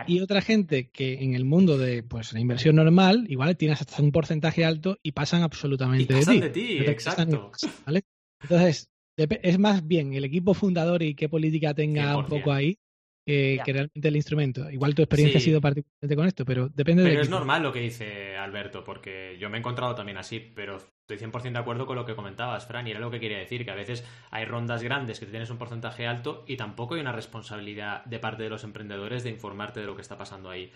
Y otra gente que en el mundo de pues la inversión normal, igual tienes hasta un porcentaje alto y pasan absolutamente de ti. de ti, exacto. ¿vale? Entonces, es más bien el equipo fundador y qué política tenga un poco ahí que, realmente el instrumento. Igual tu experiencia ha sido particularmente con esto, pero depende de. Pero es normal lo que dice Alberto, porque yo me he encontrado también así, pero estoy 100% de acuerdo con lo que comentabas, Fran, y era lo que quería decir, que a veces hay rondas grandes que tienes un porcentaje alto y tampoco hay una responsabilidad de parte de los emprendedores de informarte de lo que está pasando ahí.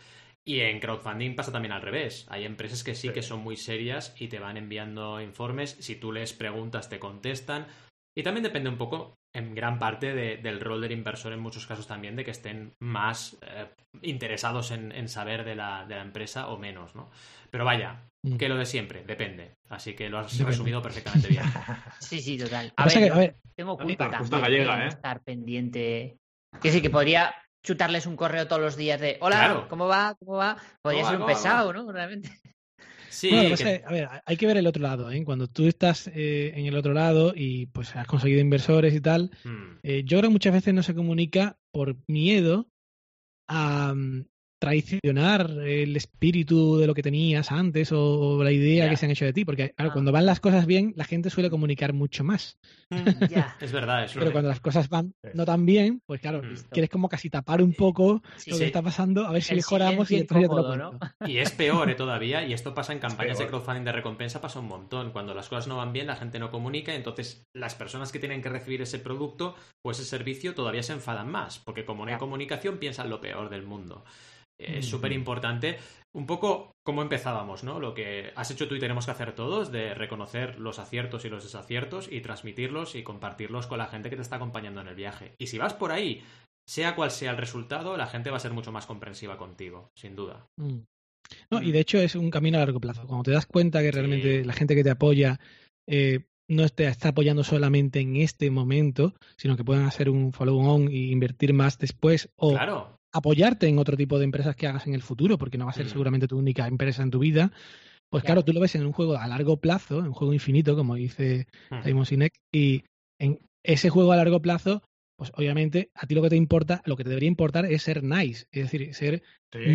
Y en crowdfunding pasa también al revés. Hay empresas que sí, que son muy serias y te van enviando informes. Si tú les preguntas, te contestan. Y también depende un poco en gran parte del rol del inversor en muchos casos también de que estén más eh, interesados en, saber de la, de la, empresa o menos, ¿no? Pero vaya, mm. que lo de siempre, depende. Así que lo has resumido perfectamente bien. Sí, sí, total. A ver, tengo culpa también ¿eh? estar pendiente. Que sí, que podría chutarles un correo todos los días de hola, ¿cómo va? ¿Cómo va? Podría ser un pesado, ¿no? Realmente. Sí, a ver, hay que ver el otro lado, ¿eh? Cuando tú estás eh, en el otro lado y pues has conseguido inversores y tal, eh, yo creo que muchas veces no se comunica por miedo a, mm, traicionar el espíritu de lo que tenías antes o, la idea que se han hecho de ti. Porque claro, cuando ah. van las cosas bien, la gente suele comunicar mucho más. Mm, es verdad, eso. Pero cuando las cosas van no tan bien, pues claro, mm. quieres como casi tapar un poco lo que está pasando, a ver si mejoramos y entonces ya te lo Y es peor ¿eh? todavía, y esto pasa en campañas de crowdfunding de recompensa, pasa un montón. Cuando las cosas no van bien, la gente no comunica, entonces las personas que tienen que recibir ese producto o ese servicio todavía se enfadan más, porque como no hay comunicación, piensan lo peor del mundo es súper importante. Un poco como empezábamos, ¿no? Lo que has hecho tú y tenemos que hacer todos, de reconocer los aciertos y los desaciertos y transmitirlos y compartirlos con la gente que te está acompañando en el viaje. Y si vas por ahí, sea cual sea el resultado, la gente va a ser mucho más comprensiva contigo, sin duda. Mm. No, y de hecho es un camino a largo plazo. Cuando te das cuenta que realmente la gente que te apoya eh, no te está apoyando solamente en este momento, sino que pueden hacer un follow-on e invertir más después o claro apoyarte en otro tipo de empresas que hagas en el futuro, porque no va a ser mm. seguramente tu única empresa en tu vida. Pues claro, tú lo ves en un juego a largo plazo, en un juego infinito, como dice mm. Simon Sinek, y en ese juego a largo plazo, pues obviamente a ti lo que te importa, lo que te debería importar es ser nice, es decir, ser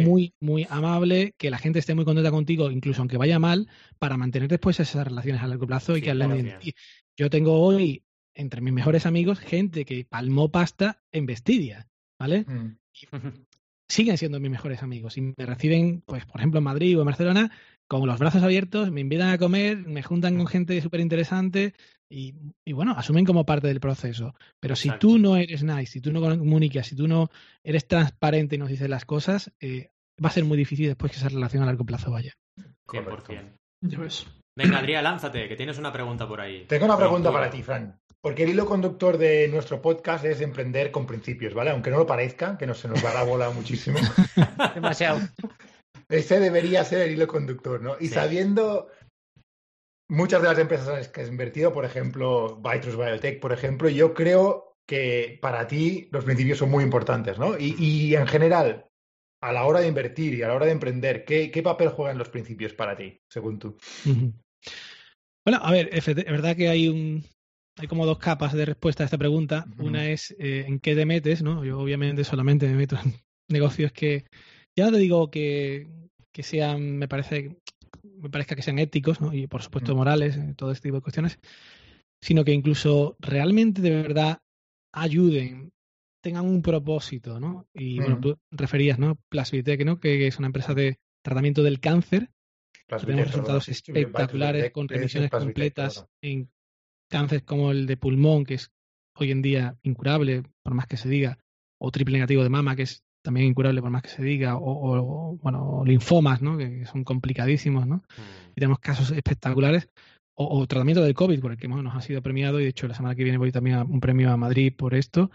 muy, muy amable, que la gente esté muy contenta contigo, incluso aunque vaya mal, para mantener después esas relaciones a largo plazo y que hablen de ti. Yo tengo hoy, entre mis mejores amigos, gente que palmó pasta en Vestidia, ¿vale? Mm. siguen siendo mis mejores amigos y me reciben, pues, por ejemplo, en Madrid o en Barcelona, con los brazos abiertos, me invitan a comer, me juntan con gente súper interesante y, bueno, asumen como parte del proceso. Pero si tú no eres nice, si tú no comunicas, si tú no eres transparente y nos dices las cosas, eh, va a ser muy difícil después que esa relación a largo plazo vaya. 100%. Venga, Adrián, lánzate, que tienes una pregunta por ahí. Tengo una pregunta para ti, Fran. Porque el hilo conductor de nuestro podcast es emprender con principios, ¿vale? Aunque no lo parezca, que no se nos va la bola muchísimo. Demasiado. Ese debería ser el hilo conductor, ¿no? Y sabiendo muchas de las empresas en las que has invertido, por ejemplo, Vitrus Biotech, por ejemplo, yo creo que para ti los principios son muy importantes, ¿no? Y, en general, a la hora de invertir y a la hora de emprender, ¿qué, papel juegan los principios para ti, según tú? Bueno, a ver, es verdad que hay un, hay como dos capas de respuesta a esta pregunta. Una es eh, en qué te metes, ¿no? Yo obviamente solamente me meto en negocios que ya no te digo que, que sean, me parece, me parezca que sean éticos, ¿no? Y por supuesto morales, eh, todo este tipo de cuestiones, sino que incluso realmente de verdad ayuden, tengan un propósito, ¿no? Y bueno, tú referías, ¿no? Plasvitec, ¿no? Que, es una empresa de tratamiento del cáncer. Tenemos resultados espectaculares con remisiones completas en cáncer como el de pulmón, que es hoy en día incurable, por más que se diga, o triple negativo de mama, que es también incurable por más que se diga, o, bueno, linfomas, ¿no? que son complicadísimos, ¿no? Mm. Y tenemos casos espectaculares, o, tratamiento del COVID, por el que nos ha sido premiado, y de hecho la semana que viene voy también a un premio a Madrid por esto.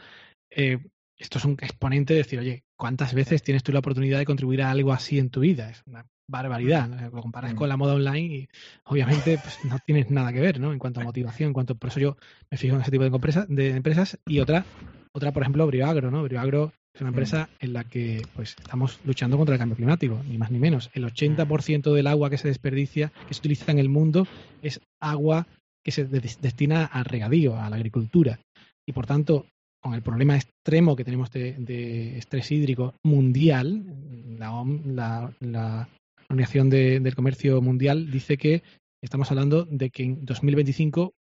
Eh, esto es un exponente de decir, oye, ¿cuántas veces tienes tú la oportunidad de contribuir a algo así en tu vida? Es una barbaridad. Lo comparas mm. con la moda online y obviamente pues, no tienes nada que ver, ¿no? En cuanto a motivación, en cuanto por eso yo me fijo en ese tipo de, empresas, de empresas y otra, otra por ejemplo, Brioagro, ¿no? Brioagro es una mm. empresa en la que pues estamos luchando contra el cambio climático, ni más ni menos. El 80% del agua que se desperdicia, que se utiliza en el mundo, es agua que se destina al regadío, a la agricultura. Y por tanto, con el problema extremo que tenemos de, estrés hídrico mundial, la, la, Organización del Comercio Mundial dice que estamos hablando de que en 2025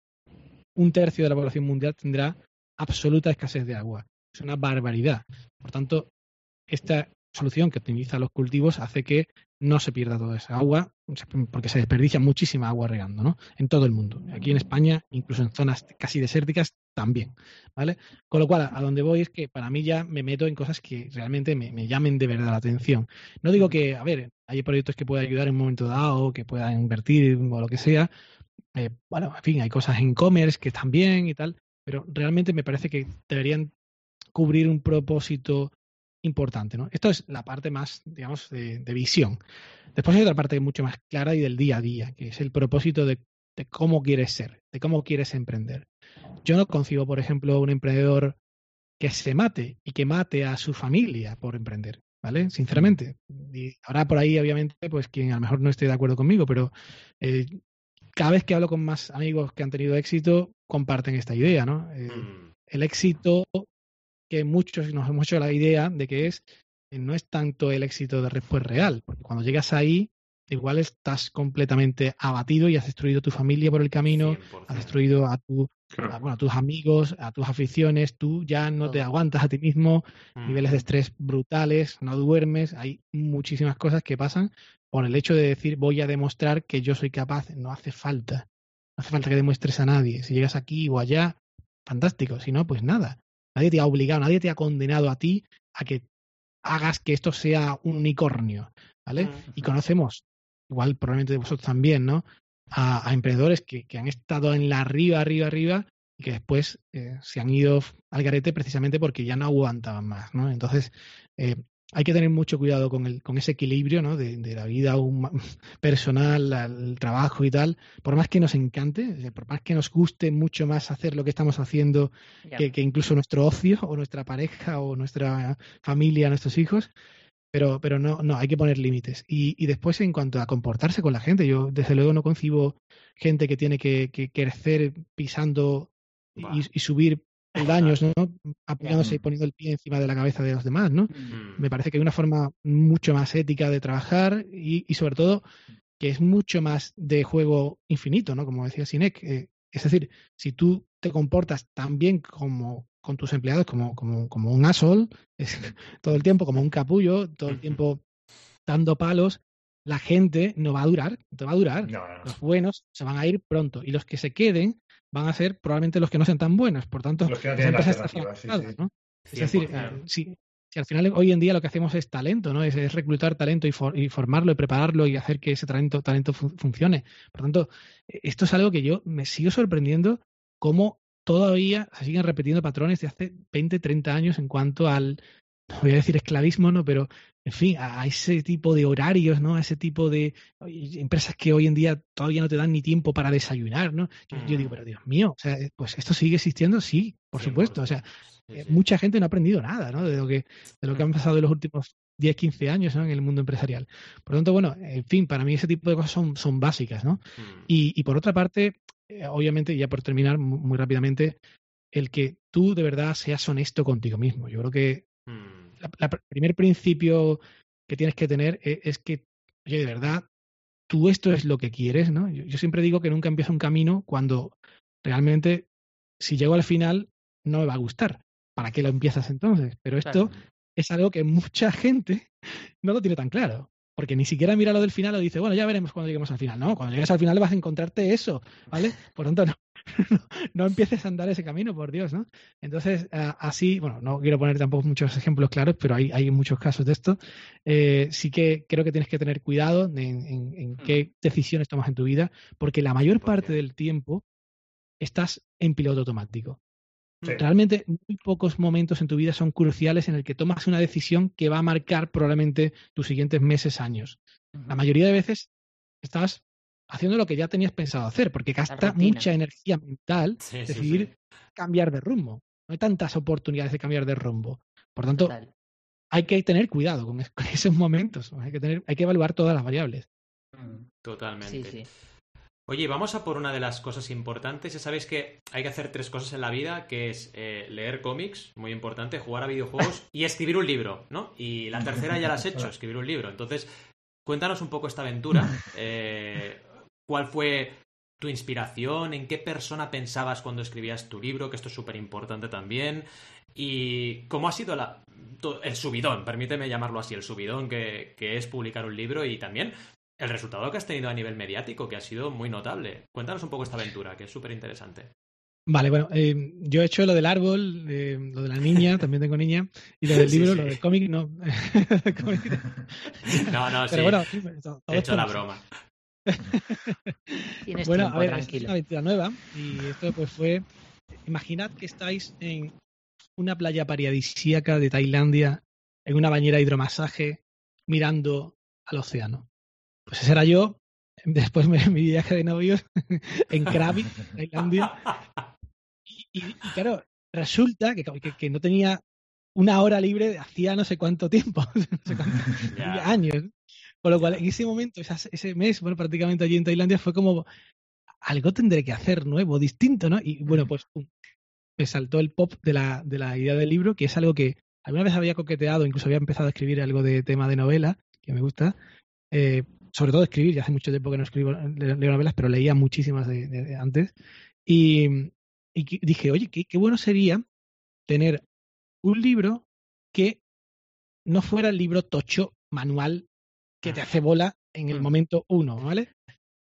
un tercio de la población mundial tendrá absoluta escasez de agua. Es una barbaridad. Por tanto, esta solución que optimiza los cultivos hace que no se pierda toda esa agua, porque se desperdicia muchísima agua regando, ¿no? En todo el mundo. Aquí en España, incluso en zonas casi desérticas, también, ¿vale? Con lo cual, a donde voy es que para mí ya me meto en cosas que realmente me, llamen de verdad la atención. No digo que, a ver, hay proyectos que puedan ayudar en un momento dado, que puedan invertir o lo que sea. Eh, bueno, en fin, hay cosas en e-commerce que están bien y tal, pero realmente me parece que deberían cubrir un propósito importante. ¿no? Esto es la parte más, digamos, de, visión. Después hay otra parte mucho más clara y del día a día, que es el propósito de, cómo quieres ser, de cómo quieres emprender. Yo no concibo, por ejemplo, un emprendedor que se mate y que mate a su familia por emprender, ¿vale? Sinceramente. Y ahora por ahí, obviamente, pues quien a lo mejor no esté de acuerdo conmigo, pero eh, cada vez que hablo con más amigos que han tenido éxito, comparten esta idea, ¿no? Eh, mm. El éxito que muchos nos hemos hecho la idea de que es eh, no es tanto el éxito de después real, porque cuando llegas ahí, igual estás completamente abatido y has destruido tu familia por el camino, has destruido a, tu, bueno, tus amigos, a tus aficiones, tú ya no te aguantas a ti mismo, niveles de estrés brutales, no duermes, hay muchísimas cosas que pasan por el hecho de decir voy a demostrar que yo soy capaz, no hace falta, no hace falta que demuestres a nadie, si llegas aquí o allá, fantástico, si no, pues nada. Nadie te ha obligado, nadie te ha condenado a ti a que hagas que esto sea un unicornio, ¿vale? Y conocemos, igual probablemente de vosotros también, ¿no? A, emprendedores que, han estado en la arriba, arriba, arriba y que después eh, se han ido al garete precisamente porque ya no aguantaban más, ¿no? Entonces, eh, hay que tener mucho cuidado con, el, con ese equilibrio ¿no? de, la vida personal, el trabajo y tal. Por más que nos encante, por más que nos guste mucho más hacer lo que estamos haciendo que, incluso nuestro ocio o nuestra pareja o nuestra familia, nuestros hijos. Pero, pero no, no, hay que poner límites. Y, después, en cuanto a comportarse con la gente, yo desde luego no concibo gente que tiene que, crecer pisando y, subir daños, ¿no? Apoyándose y poniendo el pie encima de la cabeza de los demás, ¿no? Mm. Me parece que hay una forma mucho más ética de trabajar y, sobre todo que es mucho más de juego infinito, ¿no? Como decía Sinek. Eh, es decir, si tú te comportas tan bien como con tus empleados, como, como, como un asshole, todo el tiempo, como un capullo, todo el tiempo dando palos, la gente no va a durar, no va a durar. Los buenos se van a ir pronto y los que se queden van a ser probablemente los que no sean tan buenos. Por tanto, los que no tienen sí, ¿no? Es decir, eh, si, al final hoy en día lo que hacemos es talento, ¿no? Es, reclutar talento y, formarlo y prepararlo y hacer que ese talento, talento funcione. Por tanto, e, esto es algo que yo me sigo sorprendiendo cómo todavía se siguen repitiendo patrones de hace 20, 30 años en cuanto al, no voy a decir esclavismo, ¿no? Pero en fin, a ese tipo de horarios, ¿no? A ese tipo de empresas que hoy en día todavía no te dan ni tiempo para desayunar, ¿no? Yo, digo, mm. pero Dios mío, o sea, eh, pues esto sigue existiendo, sí, por supuesto. O sea, eh, mucha gente no ha aprendido nada, ¿no? De lo que, de lo que han pasado en los últimos 10, 15 años en el mundo empresarial. Por lo tanto, bueno, en fin, para mí ese tipo de cosas son, son básicas, ¿no? Mm. Y, y por otra parte, eh, obviamente, ya por terminar muy, rápidamente, el que tú de verdad seas honesto contigo mismo. Yo creo que mm el primer principio que tienes que tener e, es, que, oye, de verdad, tú esto es lo que quieres, ¿no? Yo, siempre digo que nunca empiezo un camino cuando realmente, si llego al final, no me va a gustar. ¿Para qué lo empiezas entonces? Pero esto es algo que mucha gente no lo tiene tan claro. Porque ni siquiera mira lo del final o dice, bueno, ya veremos cuando lleguemos al final. No, cuando llegues al final vas a encontrarte eso, ¿vale? Por lo tanto, no, no empieces a andar ese camino, por Dios, ¿no? Entonces, así, bueno, no quiero poner tampoco muchos ejemplos claros, pero hay, hay muchos casos de esto. Eh, sí que creo que tienes que tener cuidado en, qué decisiones tomas en tu vida, porque la mayor parte del tiempo estás en piloto automático. Realmente muy pocos momentos en tu vida son cruciales en el que tomas una decisión que va a marcar probablemente tus siguientes meses, años. La mayoría de veces estás haciendo lo que ya tenías pensado hacer, porque gasta mucha energía mental decidir cambiar de rumbo. No hay tantas oportunidades de cambiar de rumbo. Por tanto, hay que tener cuidado con, esos momentos. Hay que, tener, hay que evaluar todas las variables. Mm. Totalmente. Oye, vamos a por una de las cosas importantes. Ya sabéis que hay que hacer tres cosas en la vida, que es eh, leer cómics, muy importante, jugar a videojuegos y escribir un libro, ¿no? Y la tercera ya la has hecho, escribir un libro. Entonces, cuéntanos un poco esta aventura. Eh, ¿Cuál fue tu inspiración? ¿En qué persona pensabas cuando escribías tu libro? Que esto es súper importante también. ¿Y cómo ha sido la, el subidón? Permíteme llamarlo así, el subidón que, es publicar un libro y también el resultado que has tenido a nivel mediático, que ha sido muy notable. Cuéntanos un poco esta aventura, que es súper interesante. Vale, bueno, eh, yo he hecho lo del árbol, eh, lo de la niña, también tengo niña, y lo del libro, lo del cómic, no. no, no, sí. Bueno, he hecho la broma. bueno, a ver, es una aventura nueva y esto pues fue imaginad que estáis en una playa paradisíaca de Tailandia, en una bañera de hidromasaje, mirando al océano. Pues ese era yo, después de mi viaje de novios en Krabi, Tailandia. Y, claro, resulta que, que, no tenía una hora libre hacía no sé cuánto tiempo, no sé cuántos años. Por lo cual, en ese momento, ese mes, bueno, prácticamente allí en Tailandia fue como algo tendré que hacer nuevo, distinto, ¿no? Y bueno, pues me saltó el pop de la, de la idea del libro, que es algo que alguna vez había coqueteado, incluso había empezado a escribir algo de tema de novela, que me gusta. Eh, sobre todo escribir, ya hace mucho tiempo que no escribo leo novelas, pero leía muchísimas de, antes. Y, dije, oye, qué, qué bueno sería tener un libro que no fuera el libro tocho manual que te hace bola en el mm. momento uno, ¿vale?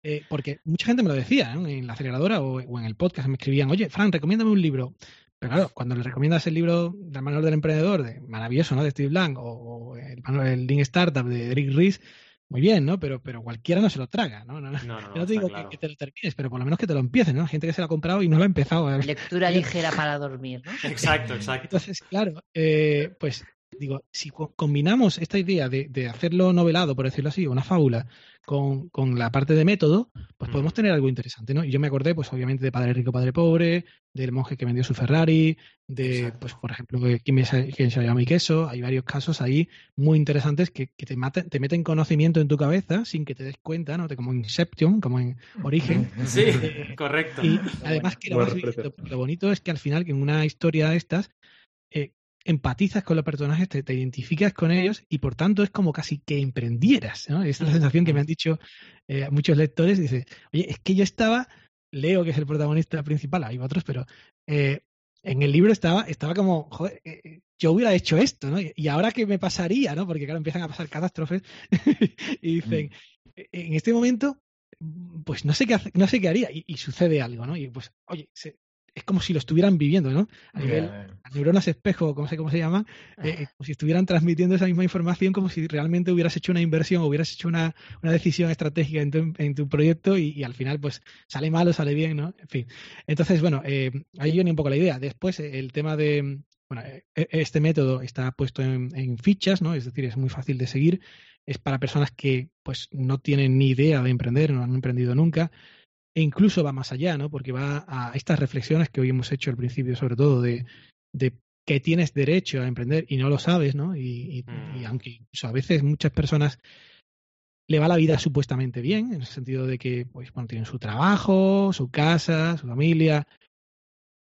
Eh, porque mucha gente me lo decía en la aceleradora o, en el podcast, me escribían, oye, Fran, recomiéndame un libro. Pero claro, cuando le recomiendas el libro del manual del emprendedor, de, maravilloso, ¿no? De Steve Blank, o, el manual del Lean Startup de Eric Ries, muy bien, ¿no? Pero, pero cualquiera no se lo traga, ¿no? No, no, no, Yo no te digo que, te lo termines, pero por lo menos que te lo empieces, ¿no? Gente que se lo ha comprado y no lo ha empezado. Lectura ligera para dormir, ¿no? Exacto, exacto. Entonces, claro, eh, pues digo, si combinamos esta idea de, de, hacerlo novelado, por decirlo así, una fábula, con, con la parte de método, pues podemos tener algo interesante, ¿no? Y yo me acordé, pues obviamente, de Padre Rico, Padre Pobre, del monje que vendió su Ferrari, de, pues por ejemplo, quién, quién se llama mi queso. Hay varios casos ahí muy interesantes que, que te, te meten conocimiento en tu cabeza sin que te des cuenta, ¿no? De como Inception, como en Origen. Sí, correcto. Y además que lo, lo, bonito es que al final, que en una historia de estas, empatizas con los personajes, te, identificas con ellos y por tanto es como casi que emprendieras. ¿no? es la sensación que me han dicho eh, muchos lectores. Dice, oye, es que yo estaba, Leo, que es el protagonista principal, hay otros, pero eh, en el libro estaba, estaba como, joder, eh, yo hubiera hecho esto, ¿no? Y ahora qué me pasaría, ¿no? Porque claro, empiezan a pasar catástrofes y dicen, mm. en este momento, pues no sé qué, no sé qué haría y, sucede algo, ¿no? Y pues, oye, se, es como si lo estuvieran viviendo, ¿no? A nivel neuronas espejo, como sé cómo se llama, eh, eh, como si estuvieran transmitiendo esa misma información como si realmente hubieras hecho una inversión hubieras hecho una, decisión estratégica en tu, proyecto y, al final pues sale mal o sale bien, ¿no? En fin. Entonces, bueno, eh, ahí viene un poco la idea. Después, el tema de, bueno, este método está puesto en, en, fichas, ¿no? Es decir, es muy fácil de seguir. Es para personas que pues no tienen ni idea de emprender, no han emprendido nunca e incluso va más allá, ¿no? Porque va a estas reflexiones que hoy hemos hecho al principio, sobre todo de, que tienes derecho a emprender y no lo sabes, ¿no? Y, mm. aunque a veces muchas personas le va la vida supuestamente bien, en el sentido de que, pues, bueno, tienen su trabajo, su casa, su familia,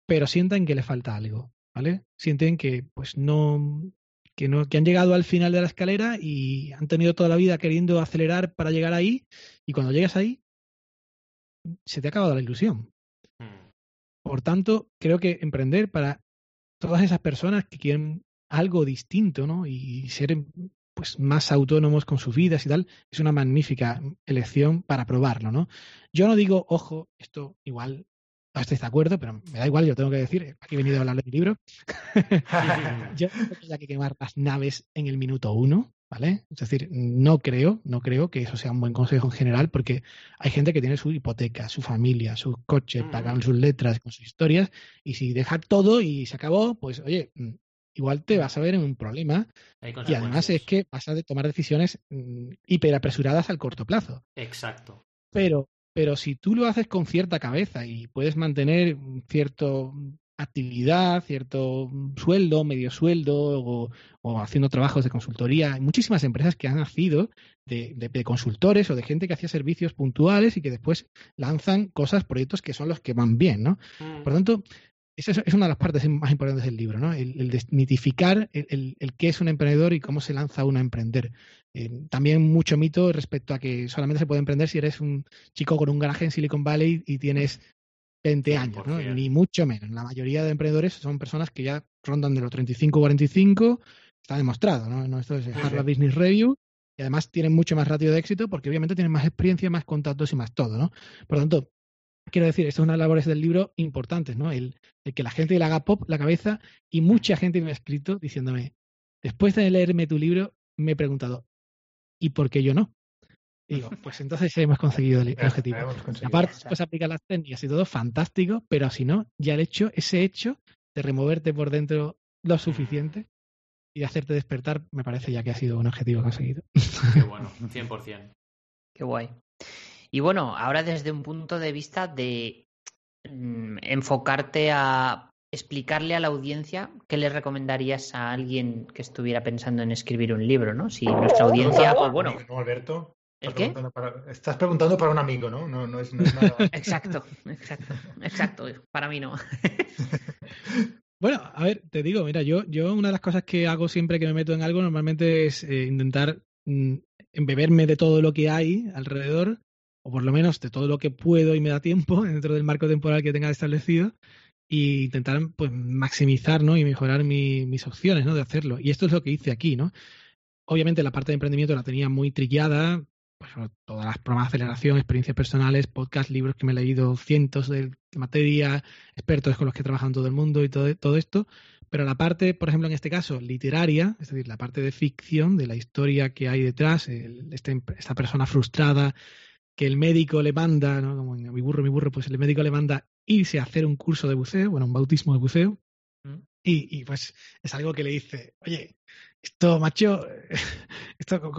pero sienten que le falta algo, ¿vale? Sienten que, pues, no, que no, que han llegado al final de la escalera y han tenido toda la vida queriendo acelerar para llegar ahí, y cuando llegas ahí, se te ha acabado la ilusión. Mm. Por tanto, creo que emprender para todas esas personas que quieren algo distinto, ¿no? Y ser pues más autónomos con sus vidas y tal, es una magnífica elección para probarlo, ¿no? Yo no digo, ojo, esto igual no estáis de acuerdo, pero me da igual, yo tengo que decir, aquí he venido a hablar de mi libro. yo que hay que quemar las naves en el minuto uno, ¿vale? Es decir, no creo, no creo que eso sea un buen consejo en general, porque hay gente que tiene su hipoteca, su familia, sus coches, mm. pagan sus letras con sus historias, y si deja todo y se acabó, pues oye, mm, igual te vas a ver en un problema. Y además es que vas a tomar decisiones mm, hiperapresuradas al corto plazo. Exacto. Pero, pero si tú lo haces con cierta cabeza y puedes mantener cierto actividad, cierto sueldo, medio sueldo o, haciendo trabajos de consultoría. Hay muchísimas empresas que han nacido de, consultores o de gente que hacía servicios puntuales y que después lanzan cosas, proyectos que son los que van bien, ¿no? Mm. Por lo tanto, esa es una de las partes más importantes del libro, ¿no? El, desmitificar el, qué es un emprendedor y cómo se lanza uno a emprender. Eh, también mucho mito respecto a que solamente se puede emprender si eres un chico con un garaje en Silicon Valley y tienes 20 años, ¿no? ni mucho menos. La mayoría de emprendedores son personas que ya rondan de los 35 45, está demostrado, ¿no? Esto es Harvard Business Review y además tienen mucho más ratio de éxito porque obviamente tienen más experiencia, más contactos y más todo, ¿no? Por lo tanto, quiero decir, estas son unas labores del libro importantes, ¿no? El, que la gente le haga pop la cabeza y mucha gente me ha escrito diciéndome, después de leerme tu libro, me he preguntado, ¿y por qué yo no? Digo, pues entonces hemos conseguido el, objetivo. Aparte, pues aplicar las técnicas y todo, fantástico, pero si no, ya el hecho, ese hecho de removerte por dentro lo suficiente y hacerte despertar, me parece ya que ha sido un objetivo conseguido. Qué bueno, 100%. Qué guay. Y bueno, ahora desde un punto de vista de mm, enfocarte a explicarle a la audiencia qué le recomendarías a alguien que estuviera pensando en escribir un libro, ¿no? Si nuestra audiencia, pues bueno. Alberto. ¿El qué? Estás preguntando para un amigo, ¿no? No, no, es, nada. exacto, exacto, exacto. Para mí no. bueno, a ver, te digo, mira, yo, yo una de las cosas que hago siempre que me meto en algo normalmente es eh, intentar mm, embeberme de todo lo que hay alrededor, o por lo menos de todo lo que puedo y me da tiempo dentro del marco temporal que tenga establecido, y intentar pues maximizar ¿no? y mejorar mis opciones ¿no? de hacerlo. Y esto es lo que hice aquí, ¿no? Obviamente la parte de emprendimiento la tenía muy trillada, pues, todas las programas de aceleración, experiencias personales, podcasts, libros que me he leído, cientos de materia, expertos con los que he trabajado en todo el mundo y todo, todo esto. Pero la parte, por ejemplo, en este caso, literaria, es decir, la parte de ficción, de la historia que hay detrás, este, esta persona frustrada que el médico le manda, ¿no? Como mi burro, mi burro, pues el médico le manda irse a hacer un curso de buceo, bueno, un bautismo de buceo. Mm. Y, y, pues es algo que le dice, oye, esto, macho, esto,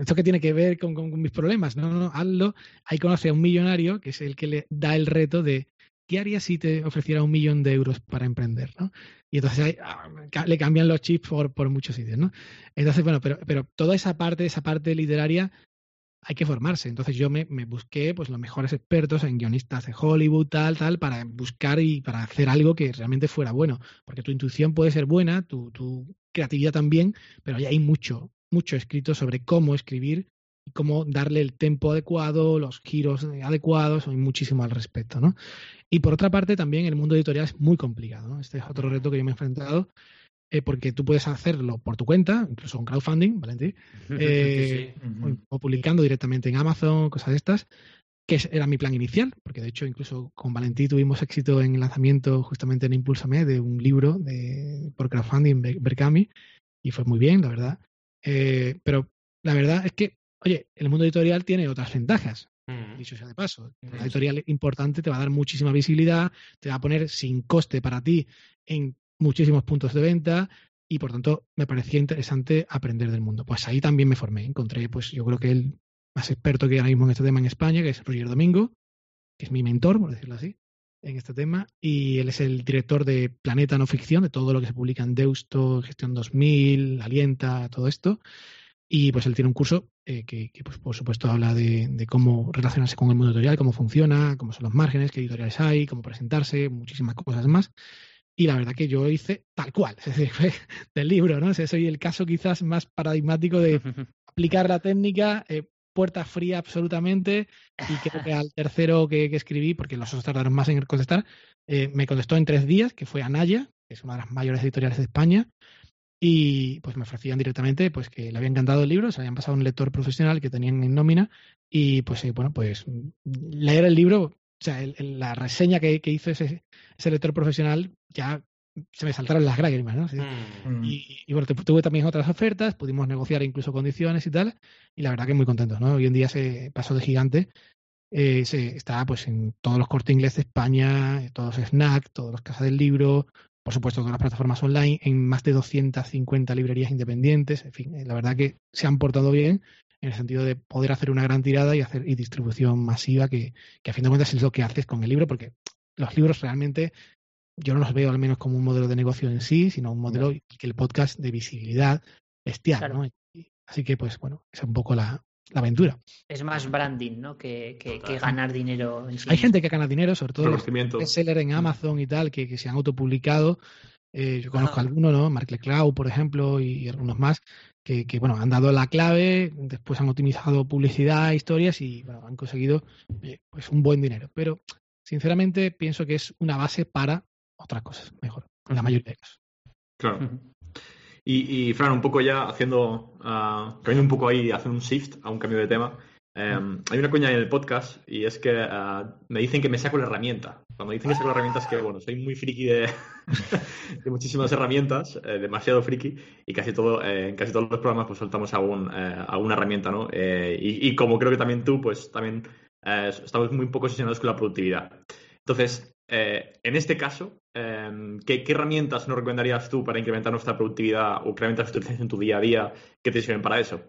esto que tiene que ver con, con, mis problemas, no, no, hazlo. Ahí conoce a un millonario que es el que le da el reto de, ¿qué harías si te ofreciera un millón de euros para emprender? ¿no? Y entonces ahí, ah, le cambian los chips por, por muchos sitios, ¿no? Entonces, bueno, pero, pero toda esa parte, esa parte literaria hay que formarse. Entonces yo me, busqué pues los mejores expertos en guionistas de Hollywood, tal, tal, para buscar y para hacer algo que realmente fuera bueno. Porque tu intuición puede ser buena, tu, creatividad también, pero ya hay mucho, mucho escrito sobre cómo escribir y cómo darle el tempo adecuado, los giros adecuados, hay muchísimo al respecto, ¿no? Y por otra parte, también el mundo editorial es muy complicado. Este es otro reto que yo me he enfrentado eh, porque tú puedes hacerlo por tu cuenta, incluso con crowdfunding, ¿vale? Eh, o, publicando directamente en Amazon, cosas de estas, que era mi plan inicial, porque de hecho incluso con Valentí tuvimos éxito en el lanzamiento justamente en Impulsame de un libro de, por crowdfunding, Berkami, y fue muy bien, la verdad. Eh, pero la verdad es que, oye, el mundo editorial tiene otras ventajas. Mm. Dicho sea de paso, una editorial importante te va a dar muchísima visibilidad, te va a poner sin coste para ti en muchísimos puntos de venta y por tanto me parecía interesante aprender del mundo. Pues ahí también me formé. Encontré, pues yo creo que el más experto que hay ahora mismo en este tema en España, que es Roger Domingo, que es mi mentor, por decirlo así, en este tema. Y él es el director de Planeta No Ficción, de todo lo que se publica en Deusto, Gestión 2000, Alienta, todo esto. Y pues él tiene un curso eh, que, pues, por supuesto habla de, de, cómo relacionarse con el mundo editorial, cómo funciona, cómo son los márgenes, qué editoriales hay, cómo presentarse, muchísimas cosas más. Y la verdad que yo hice tal cual, es decir, fue del libro, ¿no? O soy el caso quizás más paradigmático de aplicar la técnica, eh, puerta fría absolutamente, y creo que al tercero que, escribí, porque los otros tardaron más en contestar, eh, me contestó en tres días, que fue Anaya, que es una de las mayores editoriales de España, y pues me ofrecían directamente pues que le había encantado el libro, se habían pasado un lector profesional que tenían en nómina, y pues eh, bueno, pues leer el libro o sea, la reseña que, hizo ese, ese, lector profesional ya se me saltaron las lágrimas, ¿no? Mm. Y, bueno, tuve también otras ofertas, pudimos negociar incluso condiciones y tal, y la verdad que muy contentos, ¿no? Hoy en día se pasó de gigante, eh, se, está pues en todos los cortes inglés de España, todos los Snack, todos los casas del libro, por supuesto todas las plataformas online, en más de 250 librerías independientes, en fin, eh, la verdad que se han portado bien en el sentido de poder hacer una gran tirada y hacer y distribución masiva, que, que a fin de cuentas es lo que haces con el libro, porque los libros realmente yo no los veo al menos como un modelo de negocio en sí, sino un modelo que el podcast de visibilidad bestial, ¿no? Así que, pues bueno, es un poco la, la aventura. Es más branding, ¿no? Que, que, ganar dinero en sí. Hay gente que gana dinero, sobre todo los seller en Amazon y tal, que, que se han autopublicado. Eh, yo conozco algunos, ¿no? Mark Leclau, por ejemplo, y algunos más, que, bueno, han dado la clave, después han optimizado publicidad, historias y bueno, han conseguido eh, pues un buen dinero. Pero sinceramente pienso que es una base para otras cosas, mejor, en la mayoría de casos. Claro. Y, Fran, un poco ya haciendo, uh, un poco ahí, hacer un shift a un cambio de tema. Em, hay una coña en el podcast y es que ah, me dicen que me saco la herramienta. Cuando dicen que saco la herramienta es que, bueno, soy muy friki de, de muchísimas herramientas, eh, demasiado friki, y casi todo, eh, en casi todos los programas pues soltamos algún, eh, alguna herramienta, ¿no? Y, y, como creo que también tú, pues también estamos muy poco obsesionados con la productividad. Entonces, en este caso, em, ¿qué, ¿qué, herramientas nos recomendarías tú para incrementar nuestra productividad o qué herramientas utilizas en tu día a día que te sirven para eso?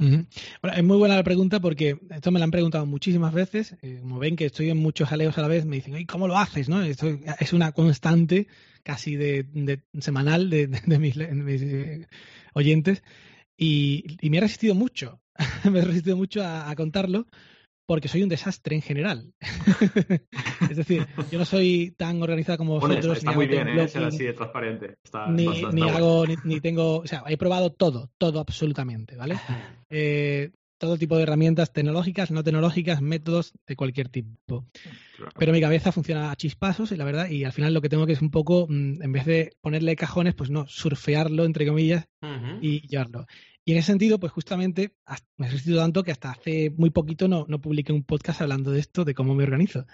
Bueno, es muy buena la pregunta porque esto me lo han preguntado muchísimas veces. Eh, como ven que estoy en muchos jaleos a la vez, me dicen, ¿y cómo lo haces? es una constante casi semanal de, mis, eh, oyentes y, me he resistido mucho, me he mucho a contarlo porque soy un desastre en general. es decir, yo no soy tan organizada como vosotros. está, muy bien, ¿eh? ser así de transparente. ni, hago, ni, tengo, o sea, he probado todo, todo absolutamente, ¿vale? Eh, todo tipo de herramientas tecnológicas, no tecnológicas, métodos de cualquier tipo. Pero mi cabeza funciona a chispazos, y la verdad, y al final lo que tengo que es un poco, mm, en vez de ponerle cajones, pues no, surfearlo, entre comillas, y llevarlo. Y en ese sentido, pues justamente me he resistido tanto que hasta hace muy poquito no, no publiqué un podcast hablando de esto, de cómo me organizo.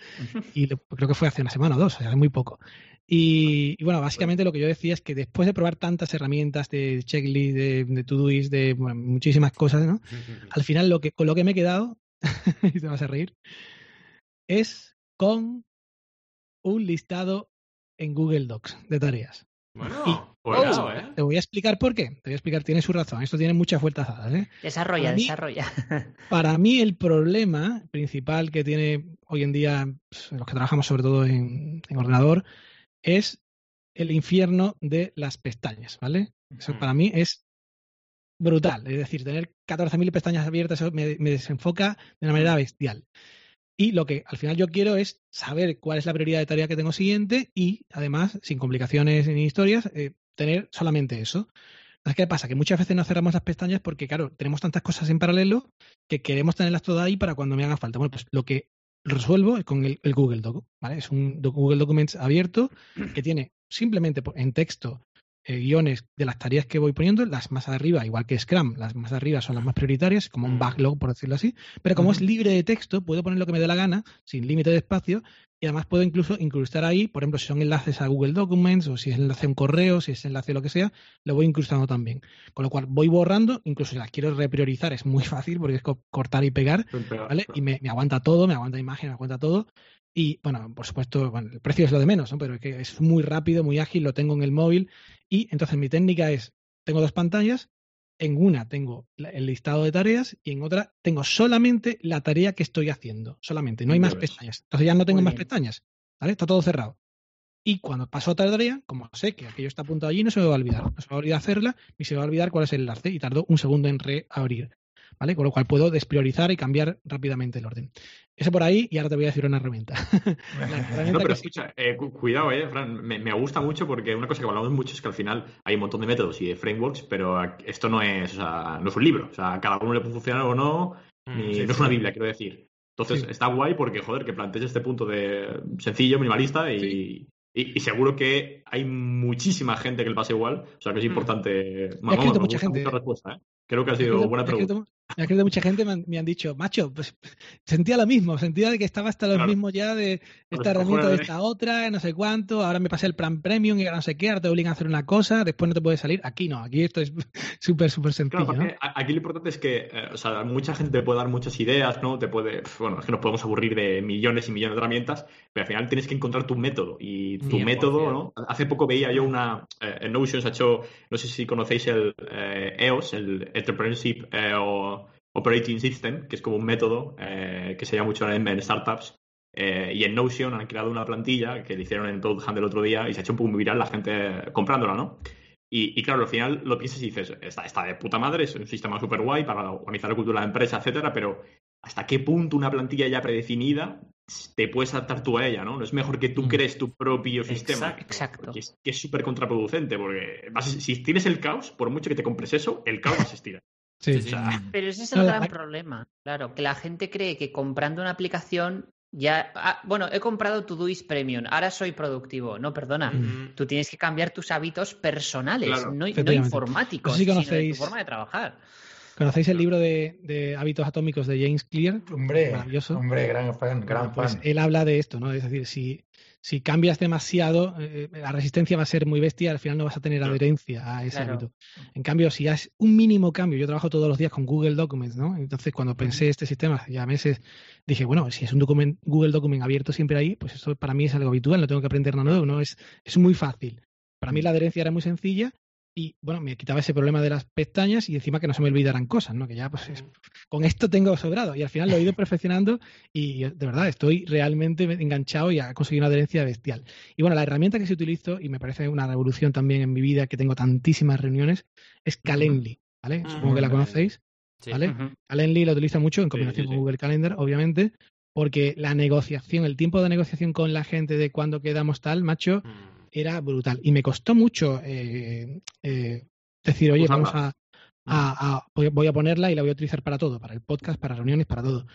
Y creo que fue hace una semana o dos, o sea, muy poco. Y, bueno, básicamente lo que yo decía es que después de probar tantas herramientas de checklist, de, de Todoist, de muchísimas cosas, ¿no? Al final lo que, con lo que me he quedado, y te vas a reír, es con un listado en Google Docs de tareas. Bueno, pues ¿eh? Te voy a explicar por qué. Te voy a explicar, tiene su razón. Esto tiene muchas vueltas dadas. ¿eh? Desarrolla, desarrolla. para mí, el problema principal que tiene hoy en día pues, los que trabajamos sobre todo en, ordenador es el infierno de las pestañas, ¿vale? Eso para mí es brutal. Es decir, tener 14.000 pestañas abiertas me, me desenfoca de una manera bestial. Y lo que al final yo quiero es saber cuál es la prioridad de tarea que tengo siguiente y, además, sin complicaciones ni historias, eh, tener solamente eso. ¿Qué pasa? Que muchas veces no cerramos las pestañas porque, claro, tenemos tantas cosas en paralelo que queremos tenerlas todas ahí para cuando me haga falta. Bueno, pues lo que resuelvo es con el, Google Doc, ¿vale? Es un Google Documents abierto que tiene simplemente en texto eh, guiones de las tareas que voy poniendo, las más arriba, igual que Scrum, las más arriba son las más prioritarias, como un backlog, por decirlo así, pero como es libre de texto, puedo poner lo que me dé la gana, sin límite de espacio, y además puedo incluso incrustar ahí, por ejemplo, si son enlaces a Google Documents, o si es enlace a un correo, si es enlace a lo que sea, lo voy incrustando también. Con lo cual voy borrando, incluso si las quiero repriorizar, es muy fácil porque es cortar y pegar, ¿vale? Y me, me aguanta todo, me aguanta imagen, me aguanta todo. Y bueno, por supuesto, bueno, el precio es lo de menos, ¿no? pero es que es muy rápido, muy ágil, lo tengo en el móvil. Y entonces mi técnica es, tengo dos pantallas, en una tengo el listado de tareas y en otra tengo solamente la tarea que estoy haciendo, solamente, no hay más pestañas. Entonces ya no tengo más pestañas, ¿vale? Está todo cerrado. Y cuando paso otra tarea, como sé que aquello está apuntado allí, no se me va a olvidar. No se me va a olvidar hacerla ni se me va a olvidar cuál es el enlace y tardo un segundo en reabrir. ¿Vale? Con lo cual puedo despriorizar y cambiar rápidamente el orden. Eso por ahí y ahora te voy a decir una herramienta. no, pero escucha, eh, cuidado, eh, Fran, me, gusta mucho porque una cosa que hablamos mucho es que al final hay un montón de métodos y de frameworks, pero esto no es, no es un libro, o sea, cada uno le puede funcionar o no, mm, no es una Biblia, quiero decir. Entonces está guay porque, joder, que plantees este punto de sencillo, minimalista y, y, seguro que hay muchísima gente que le pasa igual. O sea que es mm. importante. mucha gente. respuesta, ¿eh? Creo que ha sido buena pregunta. Me ha escrito mucha gente me han, dicho, macho, pues sentía lo mismo, sentía de que estaba hasta lo mismo ya de esta herramienta de esta otra, no sé cuánto, ahora me pasé el plan premium y ahora no sé qué, ahora te obligan a hacer una cosa, después no te puede salir. Aquí no, aquí esto es súper, súper sencillo. Aquí lo importante es que, eh, o sea, mucha gente te puede dar muchas ideas, ¿no? Te puede, bueno, es que nos podemos aburrir de millones y millones de herramientas, pero al final tienes que encontrar tu método y tu método, ¿no? Hace poco veía yo una, eh, en Notion se ha hecho, no sé si conocéis el EOS, eh, e el Entrepreneurship o Operating System, que es como un método eh, que se llama mucho en, startups. Eh, y en Notion han creado una plantilla que le hicieron en Product Hunt el otro día y se ha hecho un poco muy viral la gente comprándola, ¿no? Y, claro, al final lo piensas y dices, está, está de puta madre, es un sistema súper guay para organizar la cultura de la empresa, etcétera, pero ¿hasta qué punto una plantilla ya predefinida te puedes adaptar tú a ella, ¿no? No es mejor que tú mm. crees tu propio sistema. Exacto. Que es súper contraproducente, porque si tienes el caos, por mucho que te compres eso, el caos va a existir. Pero ese es el gran problema, claro, que la gente cree que comprando una aplicación ya, ah, bueno, he comprado Todoist Premium, ahora soy productivo. No, perdona, tú tienes que cambiar tus hábitos personales, no, informáticos, sino de tu forma de trabajar. ¿Conocéis el libro de, hábitos atómicos de James Clear? Hombre, Maravilloso. hombre, gran fan, gran pues fan. Él habla de esto, ¿no? Es decir, si, si cambias demasiado, eh, la resistencia va a ser muy bestia, al final no vas a tener adherencia a ese hábito. En cambio, si haces un mínimo cambio, yo trabajo todos los días con Google Documents, ¿no? Entonces, cuando pensé este sistema, ya meses, dije, bueno, si es un Google Document abierto siempre ahí, pues eso para mí es algo habitual, no tengo que aprender nada nuevo, ¿no? Es, es muy fácil. Para mí la adherencia era muy sencilla y bueno, me quitaba ese problema de las pestañas y encima que no se me olvidaran cosas, ¿no? Que ya pues con esto tengo sobrado y al final lo he ido perfeccionando y de verdad estoy realmente enganchado y ha conseguido una adherencia bestial. Y bueno, la herramienta que se utilizo y me parece una revolución también en mi vida que tengo tantísimas reuniones es Calendly, ¿vale? Supongo que la conocéis, ¿vale? Calendly la utilizo mucho en combinación con Google Calendar, obviamente, porque la negociación, el tiempo de negociación con la gente de cuando quedamos tal, macho, mm era brutal. Y me costó mucho eh, eh, decir, oye, vamos a, voy a ponerla y la voy a utilizar para todo, para el podcast, para reuniones, para todo.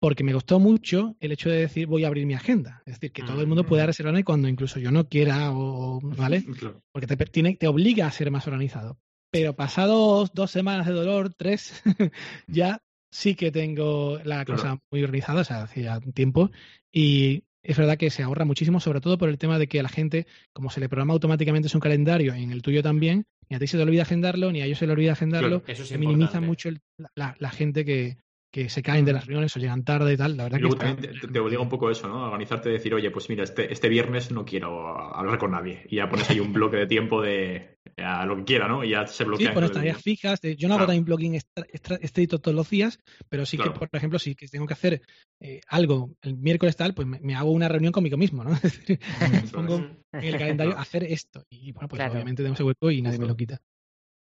Porque me costó mucho el hecho de decir voy a abrir mi agenda. Es decir, que todo el mundo pueda mm. reservarme cuando incluso yo no quiera, o, ¿vale? Porque te, tiene, te obliga a ser más organizado. Pero pasados dos semanas de dolor, tres, ya sí que tengo la cosa muy organizada, o sea, hacía tiempo. Y es verdad que se ahorra muchísimo, sobre todo por el tema de que a la gente, como se le programa automáticamente su calendario, en el tuyo también, ni a ti se te olvida agendarlo, ni a ellos se le olvida agendarlo, se minimiza mucho la, gente que, que se caen de las reuniones o llegan tarde y tal. La verdad que también te, obliga un poco eso, ¿no? A organizarte y decir, oye, pues mira, este, este viernes no quiero hablar con nadie. Y ya pones ahí un bloque de tiempo de a lo que quiera, ¿no? Y ya se bloquea. Sí, pones tareas fijas. yo no hago time blocking estricto todos los días, pero sí que, por ejemplo, si tengo que hacer eh, algo el miércoles tal, pues me, hago una reunión conmigo mismo, ¿no? Es pongo en el calendario hacer esto. Y bueno, pues obviamente tengo ese hueco y nadie me lo quita.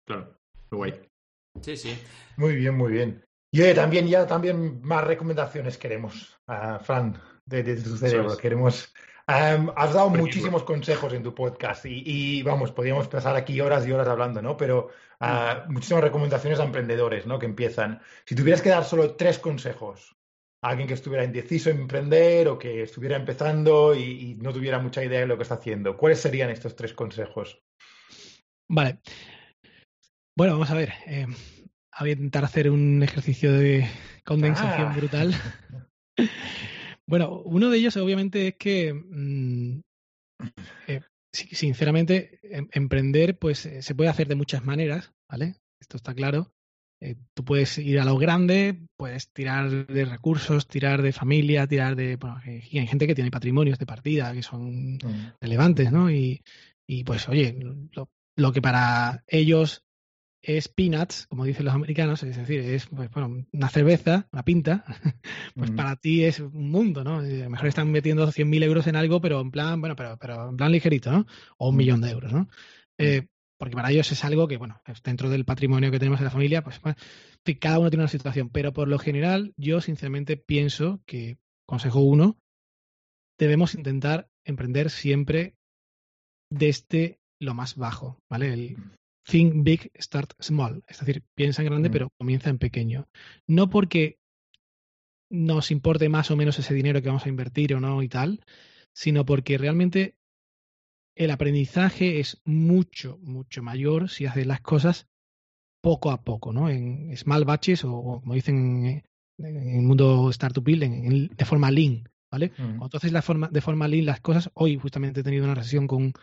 Claro, muy guay. Sí, sí. Muy bien, muy bien. Y también ya también más recomendaciones queremos, uh, Fran, de, tu cerebro. Queremos. has dado muchísimos consejos en tu podcast y, vamos, podríamos pasar aquí horas y horas hablando, ¿no? Pero ah, muchísimas recomendaciones a emprendedores, ¿no? Que empiezan. Si tuvieras que dar solo tres consejos a alguien que estuviera indeciso en emprender o que estuviera empezando y, no tuviera mucha idea de lo que está haciendo, ¿cuáles serían estos tres consejos? Vale. Bueno, vamos a ver. Eh, a intentar hacer un ejercicio de condensación ah. brutal. bueno, uno de ellos obviamente es que, mm, eh, sinceramente, em, emprender pues eh, se puede hacer de muchas maneras, ¿vale? Esto está claro. Eh, tú puedes ir a lo grande, puedes tirar de recursos, tirar de familia, tirar de... Bueno, hay gente que tiene patrimonios de partida que son mm. relevantes, ¿no? Y, y pues, oye, lo, que para ellos es peanuts, como dicen los americanos, es decir, es pues, bueno, una cerveza, una pinta, pues para ti es un mundo, ¿no? A lo mejor están metiendo 100.000 euros en algo, pero en plan, bueno, pero, pero en plan ligerito, ¿no? O un millón de euros, ¿no? Eh, porque para ellos es algo que, bueno, dentro del patrimonio que tenemos en la familia, pues cada uno tiene una situación, pero por lo general yo sinceramente pienso que, consejo uno, debemos intentar emprender siempre desde lo más bajo, ¿vale? El, Think big, start small. Es decir, piensa en grande, mm. pero comienza en pequeño. No porque nos importe más o menos ese dinero que vamos a invertir o no y tal, sino porque realmente el aprendizaje es mucho, mucho mayor si haces las cosas poco a poco, ¿no? En small batches o, como dicen en, el mundo startup building, de forma lean, ¿vale? Mm. Entonces, la forma, de forma lean las cosas, hoy justamente he tenido una sesión con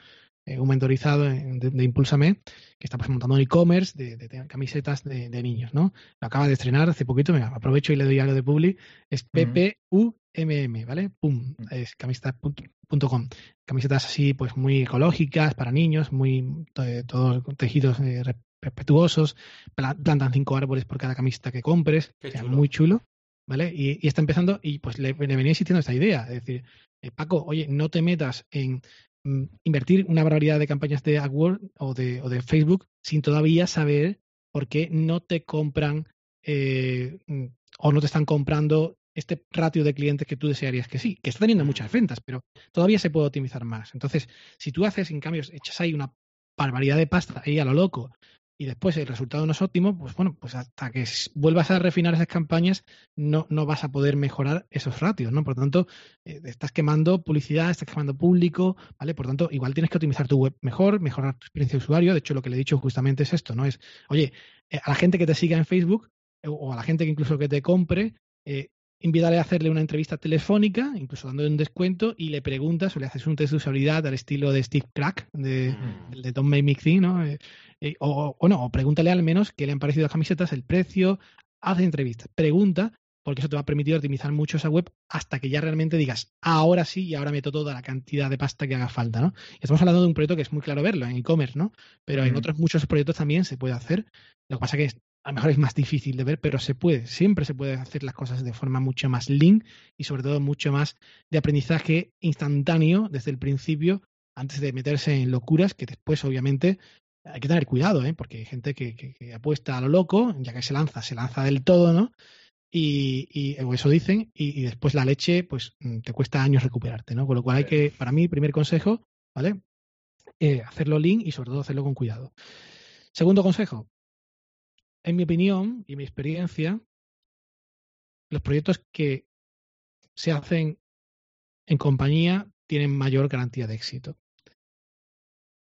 eh, un mentorizado de, de, Impulsame, que está pues, montando un e-commerce de, camisetas de, niños, ¿no? Lo acaba de estrenar hace poquito, me aprovecho y le doy algo de Publi, es PPUMM, ¿vale? Pum, es camisetas.com. Camisetas así, pues muy ecológicas para niños, muy todos tejidos eh, respetuosos, plantan cinco árboles por cada camiseta que compres, muy chulo. ¿Vale? Y, está empezando y pues le, venía insistiendo esta idea, es decir, eh, Paco, oye, no te metas en Mm, invertir una barbaridad de campañas de AdWords o de, o de Facebook sin todavía saber por qué no te compran eh, mm, o no te están comprando este ratio de clientes que tú desearías que sí, que está teniendo muchas ventas, pero todavía se puede optimizar más. Entonces, si tú haces, en cambio, echas ahí una barbaridad de pasta ahí a lo loco y después el resultado no es óptimo, pues bueno, pues hasta que vuelvas a refinar esas campañas no, no vas a poder mejorar esos ratios, ¿no? Por lo tanto, eh, estás quemando publicidad, estás quemando público, ¿vale? Por lo tanto, igual tienes que optimizar tu web mejor, mejorar tu experiencia de usuario. De hecho, lo que le he dicho justamente es esto, ¿no? Es, oye, eh, a la gente que te siga en Facebook o a la gente que incluso que te compre, eh, invítale a hacerle una entrevista telefónica, incluso dándole un descuento, y le preguntas o le haces un test de usabilidad al estilo de Steve Crack, de, mm. de Don't Make Me ¿no? Eh, eh, o, o, no, o pregúntale al menos qué le han parecido las camisetas, el precio, haz entrevistas, pregunta, porque eso te va a permitir optimizar mucho esa web hasta que ya realmente digas, ahora sí y ahora meto toda la cantidad de pasta que haga falta, ¿no? estamos hablando de un proyecto que es muy claro verlo en e-commerce, ¿no? Pero en mm. otros muchos proyectos también se puede hacer. Lo que pasa que a lo mejor es más difícil de ver, pero se puede, siempre se puede hacer las cosas de forma mucho más lean y sobre todo mucho más de aprendizaje instantáneo desde el principio, antes de meterse en locuras que después obviamente hay que tener cuidado, ¿eh? porque hay gente que, que, apuesta a lo loco, ya que se lanza, se lanza del todo, ¿no? Y, y eso dicen, y, después la leche, pues mm, te cuesta años recuperarte, ¿no? Con lo cual hay que, para mí, primer consejo, ¿vale? Eh, hacerlo lean y sobre todo hacerlo con cuidado. Segundo consejo, en mi opinión y mi experiencia, los proyectos que se hacen en compañía tienen mayor garantía de éxito.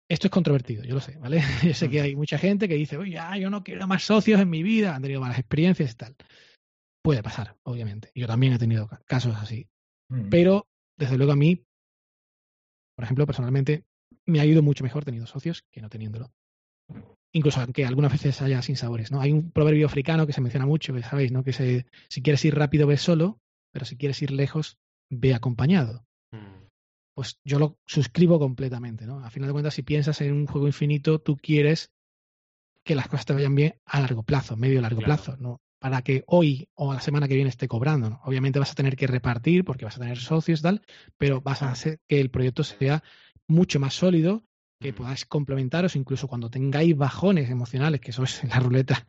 Esto es controvertido, yo lo sé, ¿vale? Yo sé que hay mucha gente que dice, oye, yo no quiero más socios en mi vida, han tenido malas experiencias y tal. Puede pasar, obviamente. Yo también he tenido casos así. Mm. Pero, desde luego, a mí, por ejemplo, personalmente, me ha ido mucho mejor teniendo socios que no teniéndolo incluso aunque algunas veces haya sin sabores, ¿no? Hay un proverbio africano que se menciona mucho, que sabéis, ¿no? Que se, si quieres ir rápido, ve solo, pero si quieres ir lejos, ve acompañado. Mm. Pues yo lo suscribo completamente, ¿no? A final de cuentas, si piensas en un juego infinito, tú quieres que las cosas te vayan bien a largo plazo, medio largo plazo, ¿no? Para que hoy o la semana que viene esté cobrando, ¿no? Obviamente vas a tener que repartir porque vas a tener socios y tal, pero vas a hacer que el proyecto sea mucho más sólido que podáis complementaros incluso cuando tengáis bajones emocionales, que eso es la ruleta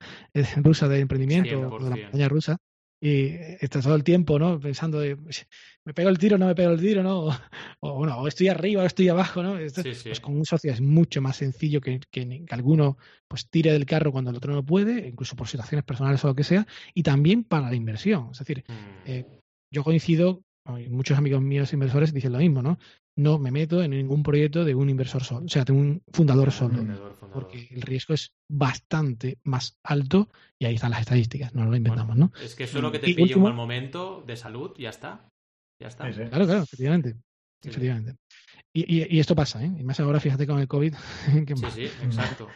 rusa de emprendimiento o de la montaña rusa, y estás todo el tiempo, ¿no? Pensando de, me pego el tiro, no me pego el tiro, ¿no? O, bueno, o estoy arriba o estoy abajo, ¿no? Pues con un socio es mucho más sencillo que, que, alguno pues tire del carro cuando el otro no puede, incluso por situaciones personales o lo que sea, y también para la inversión. Es decir, mm. eh, yo coincido muchos amigos míos inversores dicen lo mismo, ¿no? No me meto en ningún proyecto de un inversor solo, o sea, de un fundador solo, porque el riesgo es bastante más alto y ahí están las estadísticas, no lo inventamos, ¿no? Es que solo que te pille un mal momento de salud, ya está. Ya está. Claro, claro, efectivamente. efectivamente. Y, y, esto pasa, ¿eh? Y más ahora, fíjate con el COVID. sí, sí, exacto.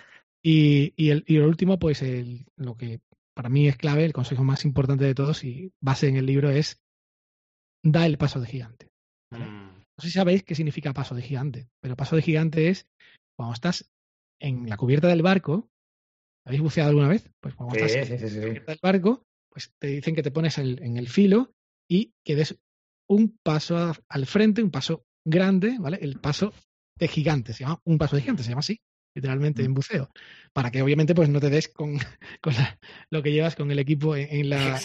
Y, y, el, y lo último, pues el, lo que para mí es clave, el consejo más importante de todos y base en el libro es da el paso de gigante. Mm. No sé si sabéis qué significa paso de gigante, pero paso de gigante es cuando estás en la cubierta del barco. ¿Habéis buceado alguna vez? Pues cuando estás en la cubierta del barco, pues te dicen que te pones en el filo y que des un paso al frente, un paso grande, ¿vale? El paso de gigante, se llama un paso de gigante, se llama así literalmente en buceo, para que obviamente pues no te des con, con lo que llevas con el equipo en, la,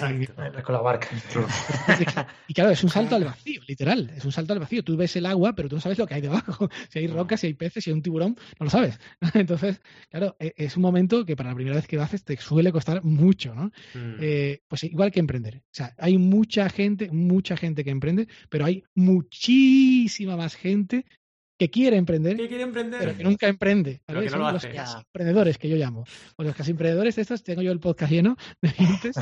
con la barca. y claro, es un salto al vacío, literal, es un salto al vacío. Tú ves el agua, pero tú no sabes lo que hay debajo. Si hay rocas, si hay peces, si hay un tiburón, no lo sabes. Entonces, claro, e, es un momento que para la primera vez que lo haces te suele costar mucho, ¿no? Mm. Eh, pues igual que emprender. O sea, hay mucha gente, mucha gente que emprende, pero hay muchísima más gente que quiere emprender, pero que nunca emprende. Son los emprendedores que yo llamo. Pues los casi emprendedores de estos, tengo yo el podcast lleno de clientes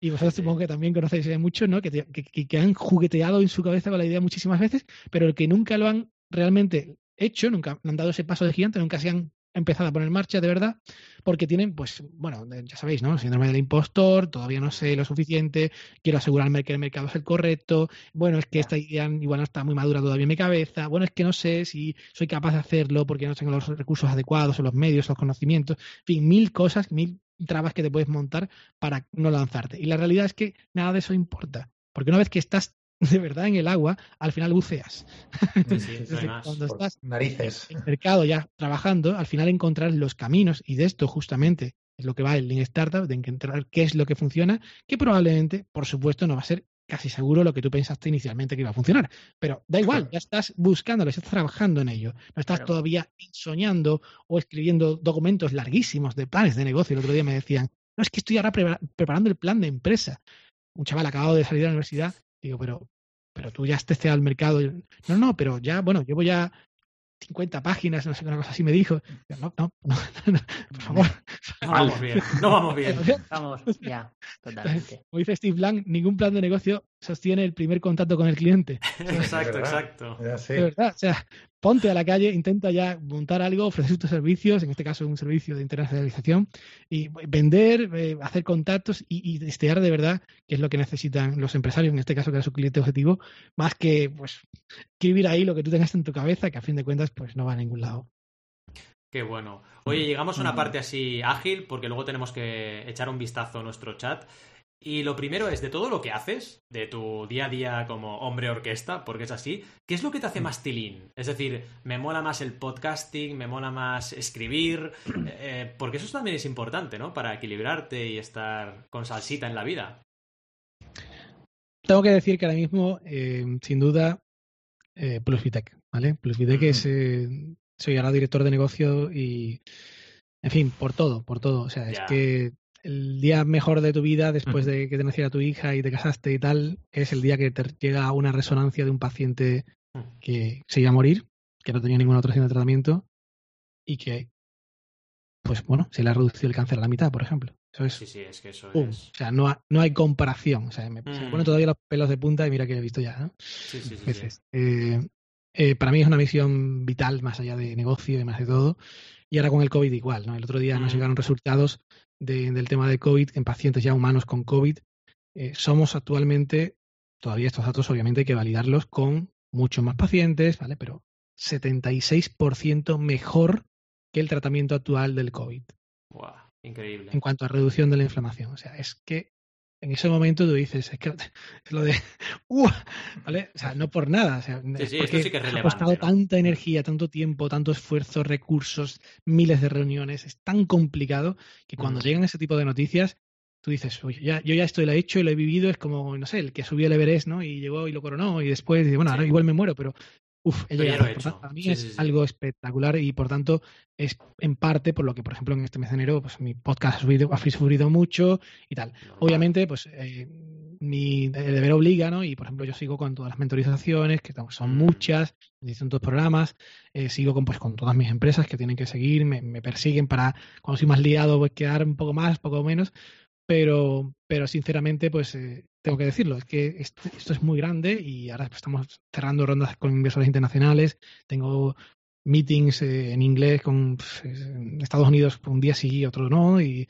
y, vosotros supongo que también conocéis muchos, ¿no? Que, que, han jugueteado en su cabeza con la idea muchísimas veces, pero el que nunca lo han realmente hecho, nunca han dado ese paso de gigante, nunca se han empezado a poner en marcha de verdad, porque tienen, pues, bueno, ya sabéis, ¿no? Síndrome del impostor, todavía no sé lo suficiente, quiero asegurarme que el mercado es el correcto, bueno, es que esta idea igual no está muy madura todavía en mi cabeza, bueno, es que no sé si soy capaz de hacerlo porque no tengo los recursos adecuados o los medios, los conocimientos, en fin, mil cosas, mil trabas que te puedes montar para no lanzarte. Y la realidad es que nada de eso importa, porque una vez que estás de verdad en el agua, al final buceas. cuando estás narices. en el mercado ya trabajando, al final encontrar los caminos, y de esto justamente es lo que va el Lean Startup, de encontrar qué es lo que funciona, que probablemente, por supuesto, no va a ser casi seguro lo que tú pensaste inicialmente que iba a funcionar. Pero da igual, ya estás buscándolo, ya estás trabajando en ello. No estás todavía soñando o escribiendo documentos larguísimos de planes de negocio. El otro día me decían, no, es que estoy ahora preparando el plan de empresa. Un chaval acabado de salir de la universidad Digo, pero, pero tú ya has testeado el mercado. No, no, pero ya, bueno, llevo ya 50 páginas, no sé, una cosa así me dijo. No, no, no, por favor. No vamos bien, no vamos bien. Vamos, ya, totalmente. Como dice Steve Blank, ningún plan de negocio sostiene el primer contacto con el cliente. exacto, exacto. De verdad, o sea, ponte a la calle, intenta ya montar algo, ofrecer tus servicios, en este caso un servicio de internacionalización, y vender, eh, hacer contactos y, y testear de verdad qué es lo que necesitan los empresarios, en este caso que era su cliente objetivo, más que pues escribir ahí lo que tú tengas en tu cabeza, que a fin de cuentas pues no va a ningún lado. Qué bueno. Oye, llegamos a una parte así ágil, porque luego tenemos que echar un vistazo a nuestro chat. Y lo primero es, de todo lo que haces, de tu día a día como hombre orquesta, porque es así, ¿qué es lo que te hace más tilín? Es decir, me mola más el podcasting, me mola más escribir, eh, porque eso también es importante, ¿no? Para equilibrarte y estar con salsita en la vida. Tengo que decir que ahora mismo, eh, sin duda, eh, Plusvitec, ¿vale? Plusvitec es, eh, soy ahora director de negocio y, en fin, por todo, por todo. O sea, es que el día mejor de tu vida después de que te naciera tu hija y te casaste y tal, es el día que te llega una resonancia de un paciente mm. que se iba a morir, que no tenía ninguna otra opción de tratamiento y que, pues bueno, se le ha reducido el cáncer a la mitad, por ejemplo. Eso es, sí, sí, es que eso es... O sea, no, no hay comparación. O sea, me, se me ponen mm. todavía los pelos de punta y mira que lo he visto ya, ¿no? Sí, sí, sí. Eh, eh, para mí es una misión vital, más allá de negocio y más de todo. Y ahora con el COVID igual, ¿no? El otro día nos mm. llegaron resultados del tema de COVID en pacientes ya humanos con COVID. Eh, somos actualmente, todavía estos datos obviamente hay que validarlos con muchos más pacientes, ¿vale? Pero 76% mejor que el tratamiento actual del COVID. Wow, increíble. En cuanto a reducción de la inflamación. O sea, es que en ese momento tú dices, es que es lo de, uh, ¿vale? O sea, no por nada, o sea, sí, porque sí que ha costado tanta energía, tanto tiempo, tanto esfuerzo, recursos, miles de reuniones, es tan complicado que cuando mm. llegan ese tipo de noticias, tú dices, oye, ya, yo ya esto lo he hecho y lo he vivido, es como, no sé, el que subió el Everest, ¿no? Y llegó y lo coronó y después dice, bueno, ahora igual me muero, pero Uf, Para mí es algo espectacular y por tanto es en parte por lo que, por ejemplo, en este mes de enero, pues mi podcast ha, subido, ha sufrido mucho y tal. Obviamente, pues eh, mi deber obliga, ¿no? Y por ejemplo, yo sigo con todas las mentorizaciones, que son mm. muchas, distintos programas, eh, sigo con, pues, con todas mis empresas que tienen que seguir, me, me persiguen para, cuando soy más liado, pues quedar un poco más, poco menos, pero, pero sinceramente, pues eh, tengo que decirlo, es que esto, es muy grande y ahora estamos cerrando rondas con inversores internacionales, tengo meetings eh, en inglés con Estados Unidos un día sí, otro no, y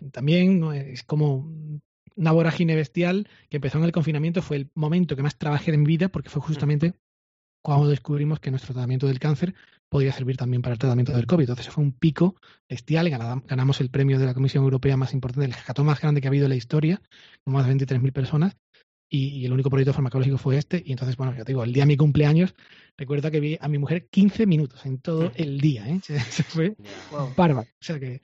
mm. también es como una vorágine bestial que empezó en el confinamiento, fue el momento que más trabajé en mi vida porque fue justamente cuando descubrimos que nuestro tratamiento del cáncer podría servir también para el tratamiento del COVID. Entonces fue un pico bestial y ganamos el premio de la Comisión Europea más importante, el hackathon más grande que ha habido en la historia, con más de 23.000 personas. Y, el único proyecto farmacológico fue este. Y entonces, bueno, te digo, el día de mi cumpleaños, recuerda que vi a mi mujer 15 minutos en todo el día. ¿eh? Se, fue bárbaro. O sea que,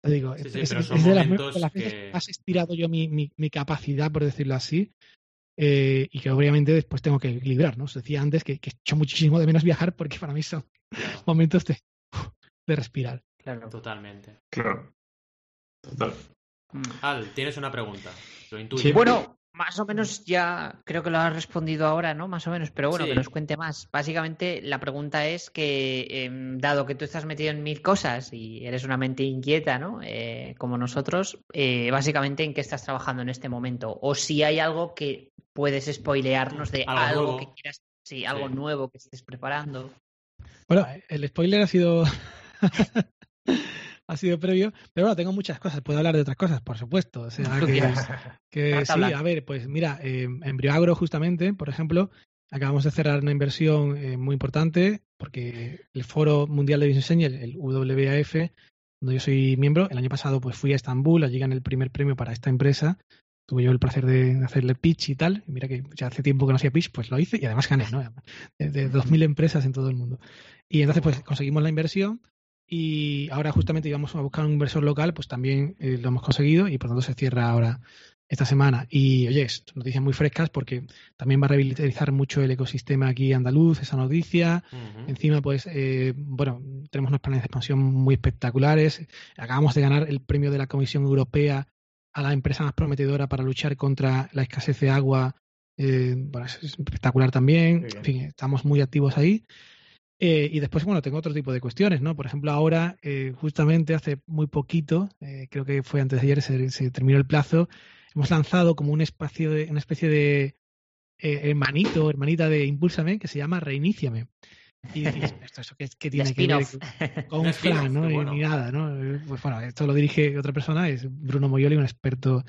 te digo, es, de las, veces que has estirado yo mi, mi, capacidad, por decirlo así, eh, y que obviamente después tengo que equilibrar, ¿no? Os decía antes que, que echo muchísimo de menos viajar porque para mí son momentos de, de respirar. Claro. Totalmente. Claro. Total. Mm. Al, tienes una pregunta. Lo intuyo. Sí, bueno, más o menos ya creo que lo has respondido ahora, ¿no? Más o menos, pero bueno, que nos cuente más. Básicamente la pregunta es que, em, dado que tú estás metido en mil cosas y eres una mente inquieta, ¿no? Eh, como nosotros, eh, básicamente en qué estás trabajando en este momento. O si hay algo que puedes spoilearnos de algo, que quieras, sí, algo nuevo que estés preparando. Bueno, el spoiler ha sido ha sido previo, pero bueno, tengo muchas cosas, puedo hablar de otras cosas, por supuesto. O sea, que, sí, a ver, pues mira, eh, en Brioagro justamente, por ejemplo, acabamos de cerrar una inversión eh, muy importante porque el Foro Mundial de Business Angel, el WAF, donde yo soy miembro, el año pasado pues fui a Estambul, allí gané el primer premio para esta empresa tuve yo el placer de hacerle pitch y tal. Y mira que ya hace tiempo que no hacía pitch, pues lo hice y además gané, ¿no? De, de 2.000 empresas en todo el mundo. Y entonces, pues conseguimos la inversión y ahora justamente íbamos a buscar un inversor local, pues también eh, lo hemos conseguido y por tanto se cierra ahora esta semana. Y oye, noticias muy frescas porque también va a revitalizar mucho el ecosistema aquí andaluz, esa noticia. Encima, pues, eh, bueno, tenemos unos planes de expansión muy espectaculares. Acabamos de ganar el premio de la Comisión Europea a la empresa más prometedora para luchar contra la escasez de agua. Eh, bueno, es espectacular también. En fin, estamos muy activos ahí. Eh, y después, bueno, tengo otro tipo de cuestiones, ¿no? Por ejemplo, ahora, eh, justamente hace muy poquito, eh, creo que fue antes de ayer, se, terminó el plazo, hemos lanzado como un espacio de, una especie de hermanito, hermanita de Impúlsame, que se llama Reiníciame. Y dices, ¿esto eso qué, tiene que ver con un Fran, ¿no? Ni nada, ¿no? Pues bueno, esto lo dirige otra persona, es Bruno Moyoli, un experto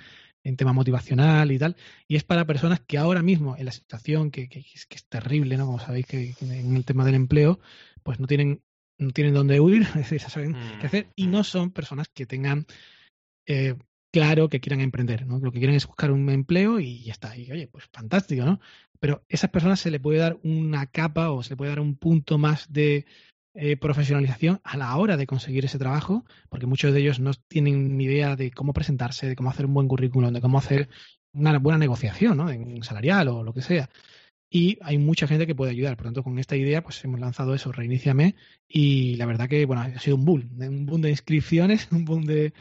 en tema motivacional y tal, y es para personas que ahora mismo, en la situación que, que, es, que es, terrible, ¿no? Como sabéis que, en el tema del empleo, pues no tienen, no tienen dónde huir, saben qué mm, hacer, y no mm. son personas que tengan eh, claro que quieran emprender, ¿no? Lo que quieren es buscar un empleo y ya está. Y oye, pues fantástico, ¿no? Pero a esas personas se le puede dar una capa o se le puede dar un punto más de eh, profesionalización a la hora de conseguir ese trabajo, porque muchos de ellos no tienen ni idea de cómo presentarse, de cómo hacer un buen currículum, de cómo hacer una buena negociación, ¿no? En salarial o lo que sea y hay mucha gente que puede ayudar. Por lo tanto, con esta idea, pues hemos lanzado eso, Reiníciame, y la verdad que, bueno, ha sido un boom, un boom de inscripciones, un boom de,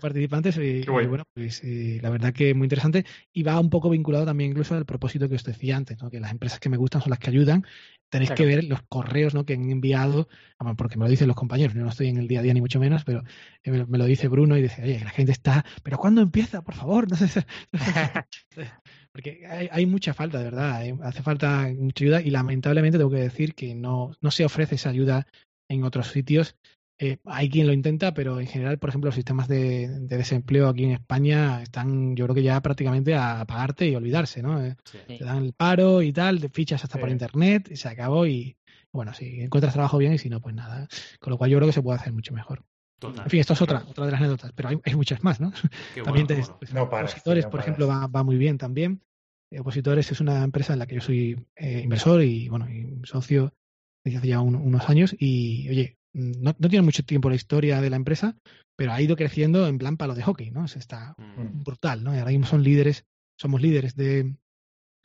participantes, y, bueno, pues la verdad que muy interesante, y va un poco vinculado también incluso al propósito que os decía antes, ¿no? que las empresas que me gustan son las que ayudan, tenéis que ver los correos ¿no? que han enviado, porque me lo dicen los compañeros, yo no estoy en el día a día ni mucho menos, pero eh, me, lo dice Bruno y dice, oye, la gente está, pero ¿cuándo empieza? Por favor, no sé. Porque hay, mucha falta, de verdad. Hace falta mucha ayuda y lamentablemente tengo que decir que no, no se ofrece esa ayuda en otros sitios. Eh, hay quien lo intenta, pero en general, por ejemplo, los sistemas de, desempleo aquí en España están, yo creo que ya prácticamente a pagarte y olvidarse, ¿no? Eh, te dan el paro y tal, de fichas hasta por internet y se acabó y bueno, si encuentras trabajo bien y si no, pues nada. Con lo cual yo creo que se puede hacer mucho mejor. En fin, esto es otra, otra de las anécdotas, pero hay, muchas más, ¿no? también opositores, por ejemplo, va, va, muy bien también. Opositores es una empresa en la que yo soy eh, inversor y bueno, y socio desde hace ya unos años y oye, no, no, tiene mucho tiempo la historia de la empresa, pero ha ido creciendo en plan palo de hockey, ¿no? está mm. brutal, ¿no? Y ahora mismo son líderes, somos líderes de,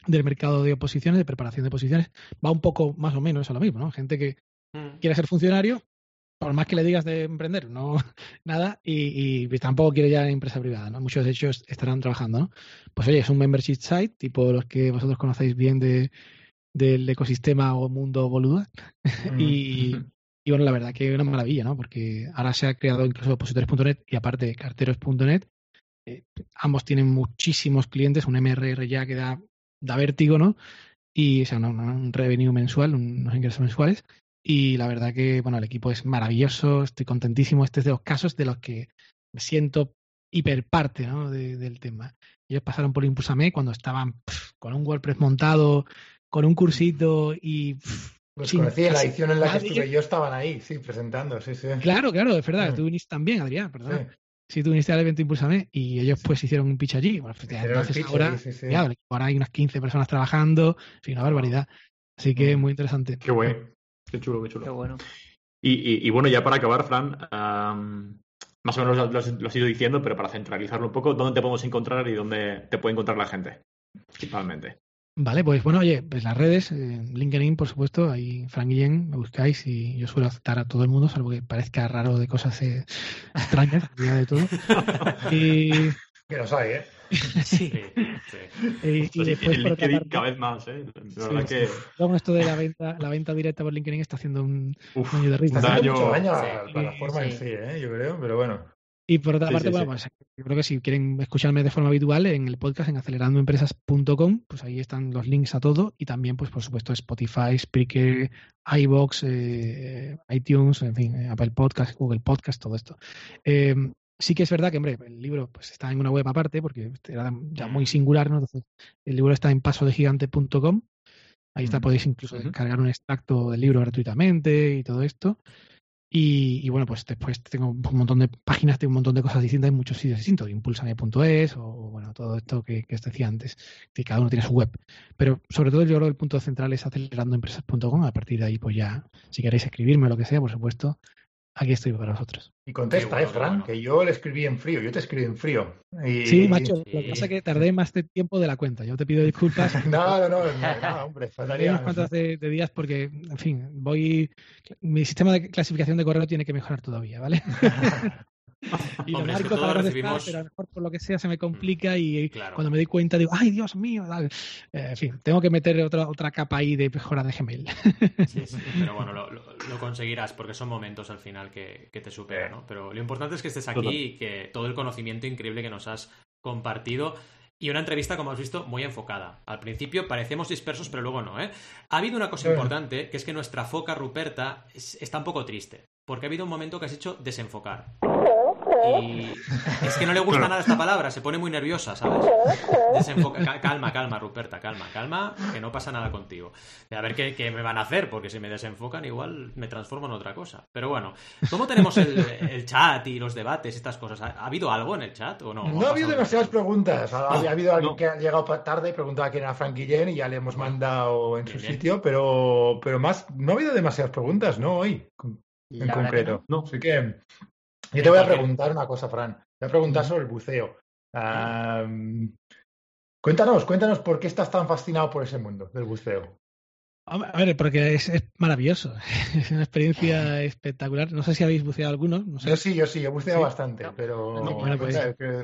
del mercado de oposiciones, de preparación de oposiciones. Va un poco más o menos a lo mismo, ¿no? Gente que mm. quiere ser funcionario, por más que le digas de emprender, no nada, y, tampoco quiere ya empresa privada, ¿no? Muchos de ellos estarán trabajando, ¿no? Pues oye, es un membership site, tipo los que vosotros conocéis bien de, del ecosistema o mundo boluda. y, y, bueno, la verdad que es una maravilla, ¿no? Porque ahora se ha creado incluso opositores.net y aparte carteros.net. Eh, ambos tienen muchísimos clientes, un MRR ya que da, da vértigo, ¿no? Y o sea, un revenue mensual, unos ingresos mensuales. Y la verdad que, bueno, el equipo es maravilloso, estoy contentísimo. Este es de los casos de los que me siento hiper parte ¿no? del tema. Ellos pasaron por Impulsame cuando estaban con un WordPress montado, con un cursito y... pues conocí la edición en la que estuve yo, estaban ahí, sí, presentando, sí, sí. Claro, claro, es verdad, mm. tú viniste también, Adrián, perdón. Sí. tú viniste al evento Impulsame y ellos pues hicieron un pitch allí. Bueno, pues, entonces ahora, ahora hay unas 15 personas trabajando, sí, una barbaridad. Así que mm. muy interesante. Qué bueno. Qué chulo, qué chulo. Qué bueno. Y, bueno, ya para acabar, Fran, más o menos lo, has ido diciendo, pero para centralizarlo un poco, ¿dónde te podemos encontrar y dónde te puede encontrar la gente? Principalmente. Vale, pues bueno, oye, pues las redes, eh, LinkedIn, por supuesto, ahí Frank Guillén, me buscáis y yo suelo aceptar a todo el mundo, salvo que parezca raro de cosas eh, extrañas, de todo. y... Que los hay, ¿eh? sí. sí. Y, después, por otra parte, cada vez más, ¿eh? La verdad que... Con esto de la venta, la venta directa por LinkedIn está haciendo un, año de risa. Mucho daño a la plataforma en sí, ¿eh? Yo creo, pero bueno. Y por otra parte, bueno, pues yo creo que si quieren escucharme de forma habitual en el podcast en acelerandoempresas.com, pues ahí están los links a todo y también, pues por supuesto, Spotify, Spreaker, iBox, eh, iTunes, en fin, eh, Apple Podcast, Google Podcast, todo esto. Eh, Sí que es verdad que, hombre, el libro pues, está en una web aparte porque era ya muy singular, ¿no? Entonces, el libro está en pasodegigante.com. Ahí está, podéis incluso descargar un extracto del libro gratuitamente y todo esto. Y, bueno, pues después tengo un montón de páginas, tengo un montón de cosas distintas en muchos sitios distintos, impulsame.es o bueno, todo esto que, que os decía antes, que cada uno tiene su web. Pero sobre todo yo creo que el punto central es acelerandoempresas.com, a partir de ahí pues ya, si queréis escribirme o lo que sea, por supuesto, aquí estoy para vosotros. Y contesta, es Fran, que yo le escribí en frío, yo te escribí en frío. Sí, macho, lo que pasa es que tardé más de tiempo de la cuenta. Yo te pido disculpas. no, no, no, no, hombre, faltaría. unas cuantas de, días porque, en fin, voy. Mi sistema de clasificación de correo tiene que mejorar todavía, ¿vale? y lo marco para recibimos... pero a lo mejor por lo que sea se me complica y cuando me doy cuenta digo, ay Dios mío, eh, en fin, tengo que meter otra, otra capa ahí de mejora de Gmail. sí, sí, pero bueno, lo, conseguirás porque son momentos al final que, que te superan, ¿no? Pero lo importante es que estés aquí y que todo el conocimiento increíble que nos has compartido y una entrevista, como has visto, muy enfocada. Al principio parecemos dispersos, pero luego no, ¿eh? Ha habido una cosa importante, que es que nuestra foca Ruperta está un poco triste, porque ha habido un momento que has hecho desenfocar. Y es que no le gusta nada esta palabra, se pone muy nerviosa, ¿sabes? Calma, calma, Ruperta, calma, calma, que no pasa nada contigo. A ver qué, me van a hacer, porque si me desenfocan igual me transformo en otra cosa. Pero bueno, ¿cómo tenemos el, chat y los debates, estas cosas? ¿Ha, habido algo en el chat o no? No ha habido demasiadas preguntas. Ha, habido alguien que ha llegado tarde y preguntaba quién era Frank Guillén y ya le hemos mandado en su sitio, pero, pero más, no ha habido demasiadas preguntas, ¿no? Hoy, en concreto. No. Así que yo te voy a preguntar una cosa, Fran. Te voy a preguntar sobre el buceo. cuéntanos, cuéntanos por qué estás tan fascinado por ese mundo del buceo. A ver, porque es, maravilloso. Es una experiencia espectacular. No sé si habéis buceado algunos. No sé. Yo sí, yo sí, he buceado bastante, pero pues,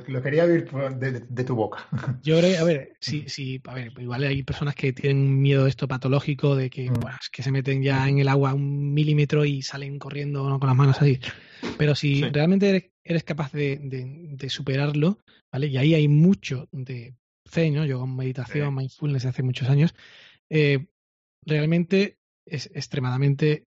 lo quería oír de, tu boca. Yo creo, a ver, sí, sí, a ver, igual hay personas que tienen miedo de esto patológico, de que, mm. que se meten ya en el agua un milímetro y salen corriendo con las manos ahí. Pero si realmente eres, capaz de, superarlo, ¿vale? Y ahí hay mucho de Zen, ¿no? Yo con meditación, mindfulness hace muchos años. Eh, realmente es extremadamente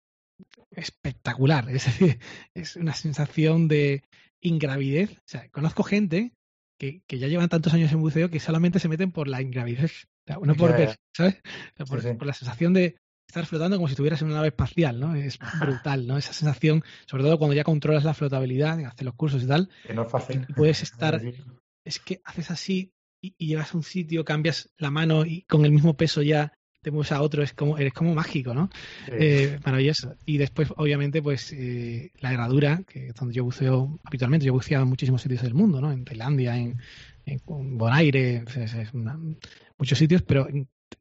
espectacular. Es decir, es una sensación de ingravidez. O sea, conozco gente que, que ya llevan tantos años en buceo que solamente se meten por la ingravidez. O por ¿sabes? Por, la sensación de estar flotando como si estuvieras en una nave espacial, ¿no? Es brutal, ¿no? Esa sensación, sobre todo cuando ya controlas la flotabilidad, haces los cursos y tal. Que no es fácil. puedes estar. Es que haces así y, y, llegas a un sitio, cambias la mano y con el mismo peso ya te mueves a otro, es como, eres como mágico, ¿no? Eh, maravilloso. Y después, obviamente, pues eh, la herradura, que es donde yo buceo habitualmente, yo buceo en muchísimos sitios del mundo, ¿no? En Tailandia, en, en Bonaire, es, muchos sitios, pero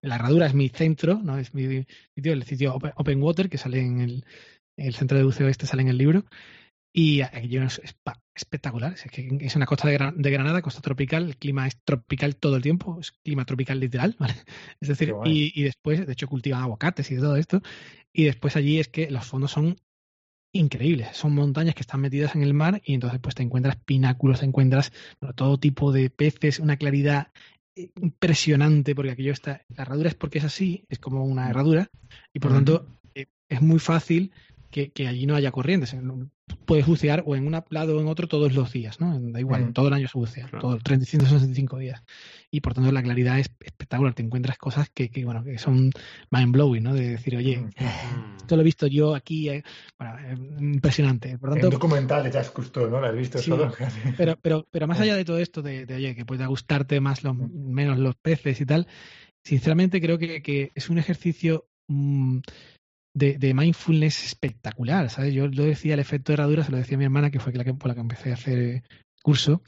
la herradura es mi centro, ¿no? Es mi sitio, el sitio Open, Water, que sale en el, el centro de buceo este, sale en el libro. Y aquí es espectacular. Es, que es una costa de, Granada, costa tropical. El clima es tropical todo el tiempo. Es clima tropical literal, ¿vale? Es decir, y, después, de hecho, cultivan aguacates y todo esto. Y después allí es que los fondos son increíbles. Son montañas que están metidas en el mar y entonces pues te encuentras pináculos, te encuentras todo tipo de peces, una claridad eh, impresionante porque aquello está... La herradura es porque es así, es como una herradura y por tanto eh, es muy fácil que, allí no haya corrientes. Puedes bucear o en un lado o en otro todos los días, ¿no? Da igual, todo el año se bucea, todo, 365 días. Y por tanto la claridad es espectacular, te encuentras cosas que, bueno, que son mind blowing, ¿no? De decir, oye, esto lo he visto yo aquí, eh, eh, impresionante. Por tanto, en documental ya justo, ¿no? Lo has visto solo. pero, pero, pero más allá de todo esto, de, oye, que pueda gustarte más los, menos los peces y tal, sinceramente creo que, es un ejercicio mm, de, mindfulness espectacular, ¿sabes? Yo lo decía, el efecto de herradura, se lo decía a mi hermana, que fue la que, por la que empecé a hacer curso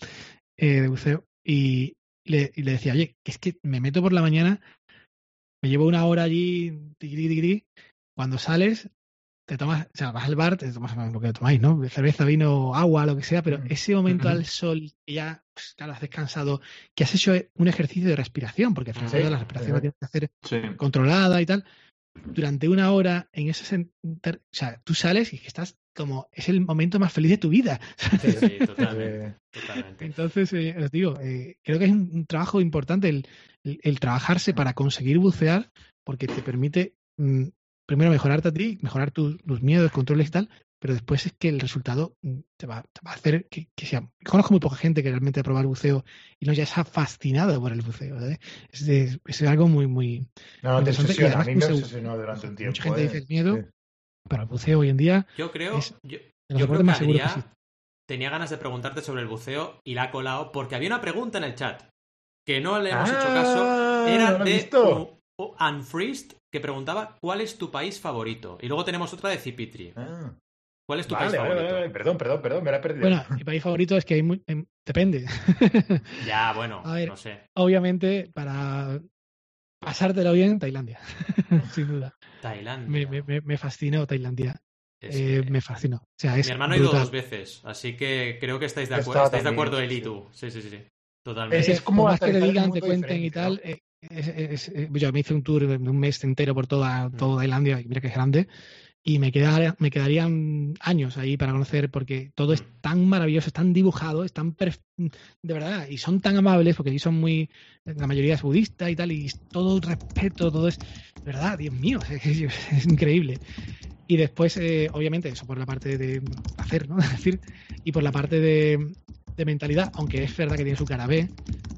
eh, de buceo, y le, decía, oye, que es que me meto por la mañana, me llevo una hora allí, cuando sales, te tomas, o sea, vas al bar, te tomas lo que tomáis, ¿no? Cerveza, vino, agua, lo que sea, pero ese momento al sol, que ya, pues, claro, has descansado, que has hecho un ejercicio de respiración, porque al final la respiración la tienes que hacer controlada y tal durante una hora en ese o sea, tú sales y estás como es el momento más feliz de tu vida. Sí, sí, totalmente. Entonces, eh, os digo, eh, creo que es un, trabajo importante el, el, trabajarse para conseguir bucear, porque te permite mm, primero mejorarte a ti, mejorar tus miedos, controles y tal, pero después es que el resultado mm, te va, a hacer que, sea. Conozco muy poca gente que realmente ha probado el buceo y no ya se ha fascinado por el buceo. Es, algo muy, muy. No, te obsesiona. A mí me obsesionó durante un tiempo. Mucha gente dice el miedo, pero el buceo hoy en día. Yo creo. yo, creo más que, tenía ganas de preguntarte sobre el buceo y la ha colado porque había una pregunta en el chat que no le hemos hecho caso. Ah, Era de Unfreezed que preguntaba ¿cuál es tu país favorito? Y luego tenemos otra de Cipitri. Ah. ¿Cuál es tu país favorito? perdón, perdón, perdón, me la he perdido. Bueno, mi país favorito es que hay muy, em, depende. ya, bueno, no sé. Obviamente, para pasártelo bien, Tailandia, sin duda. Tailandia. Me, me, me, fascinó Tailandia. eh, me fascinó. O sea, es Mi hermano ha ido dos veces, así que creo que estáis de acuerdo. Estáis de acuerdo él y tú. Sí, sí, sí. Totalmente. Es, como más que le digan, te cuenten y tal. Eh, yo me hice un tour de un mes entero por toda, mm. toda Tailandia, y mira que es grande, y me, quedaría, me quedarían años ahí para conocer porque todo es tan maravilloso, es tan dibujado, es tan de verdad, y son tan amables porque aquí son muy, la mayoría es budista y tal, y todo respeto, todo es, verdad, Dios mío, es, increíble. Y después, eh, obviamente, eso por la parte de hacer, ¿no? Es decir, y por la parte de, de mentalidad, aunque es verdad que tiene su cara B,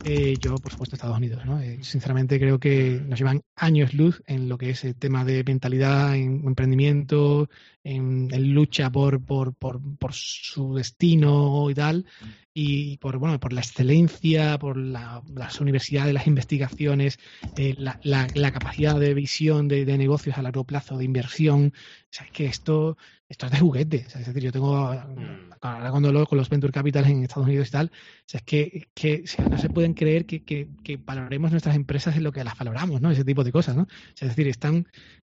eh, yo, por supuesto, Estados Unidos. ¿no? Eh, sinceramente, creo que nos llevan años luz en lo que es el tema de mentalidad, en emprendimiento, en, lucha por, por, por, por, su destino y tal, y por, bueno, por la excelencia, por las universidades, las investigaciones, eh, la, la, capacidad de visión de, negocios a largo plazo, de inversión. O sea, es que esto, esto es de juguete. es decir, yo tengo, mm. ahora cuando lo con los Venture Capital en Estados Unidos y tal, o sea, es que, que no se pueden creer que, que, que, valoremos nuestras empresas en lo que las valoramos, ¿no? Ese tipo de cosas, ¿no? es decir, están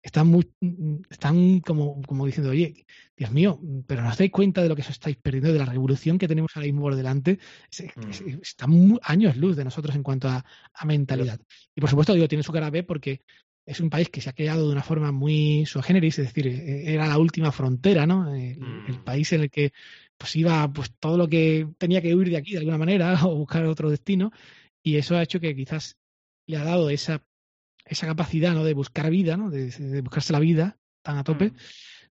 están, muy, están como, como diciendo, oye, Dios mío, pero no os dais cuenta de lo que os estáis perdiendo, de la revolución que tenemos ahora mismo por delante. Mm. Están años luz de nosotros en cuanto a, mentalidad. Y por supuesto, digo, tiene su cara B porque es un país que se ha creado de una forma muy sui generis, es decir, e, era la última frontera, ¿no? El, mm. país en el que pues iba pues todo lo que tenía que huir de aquí de alguna manera o buscar otro destino y eso ha hecho que quizás le ha dado esa esa capacidad ¿no? de buscar vida, ¿no? de, buscarse la vida tan a tope, mm.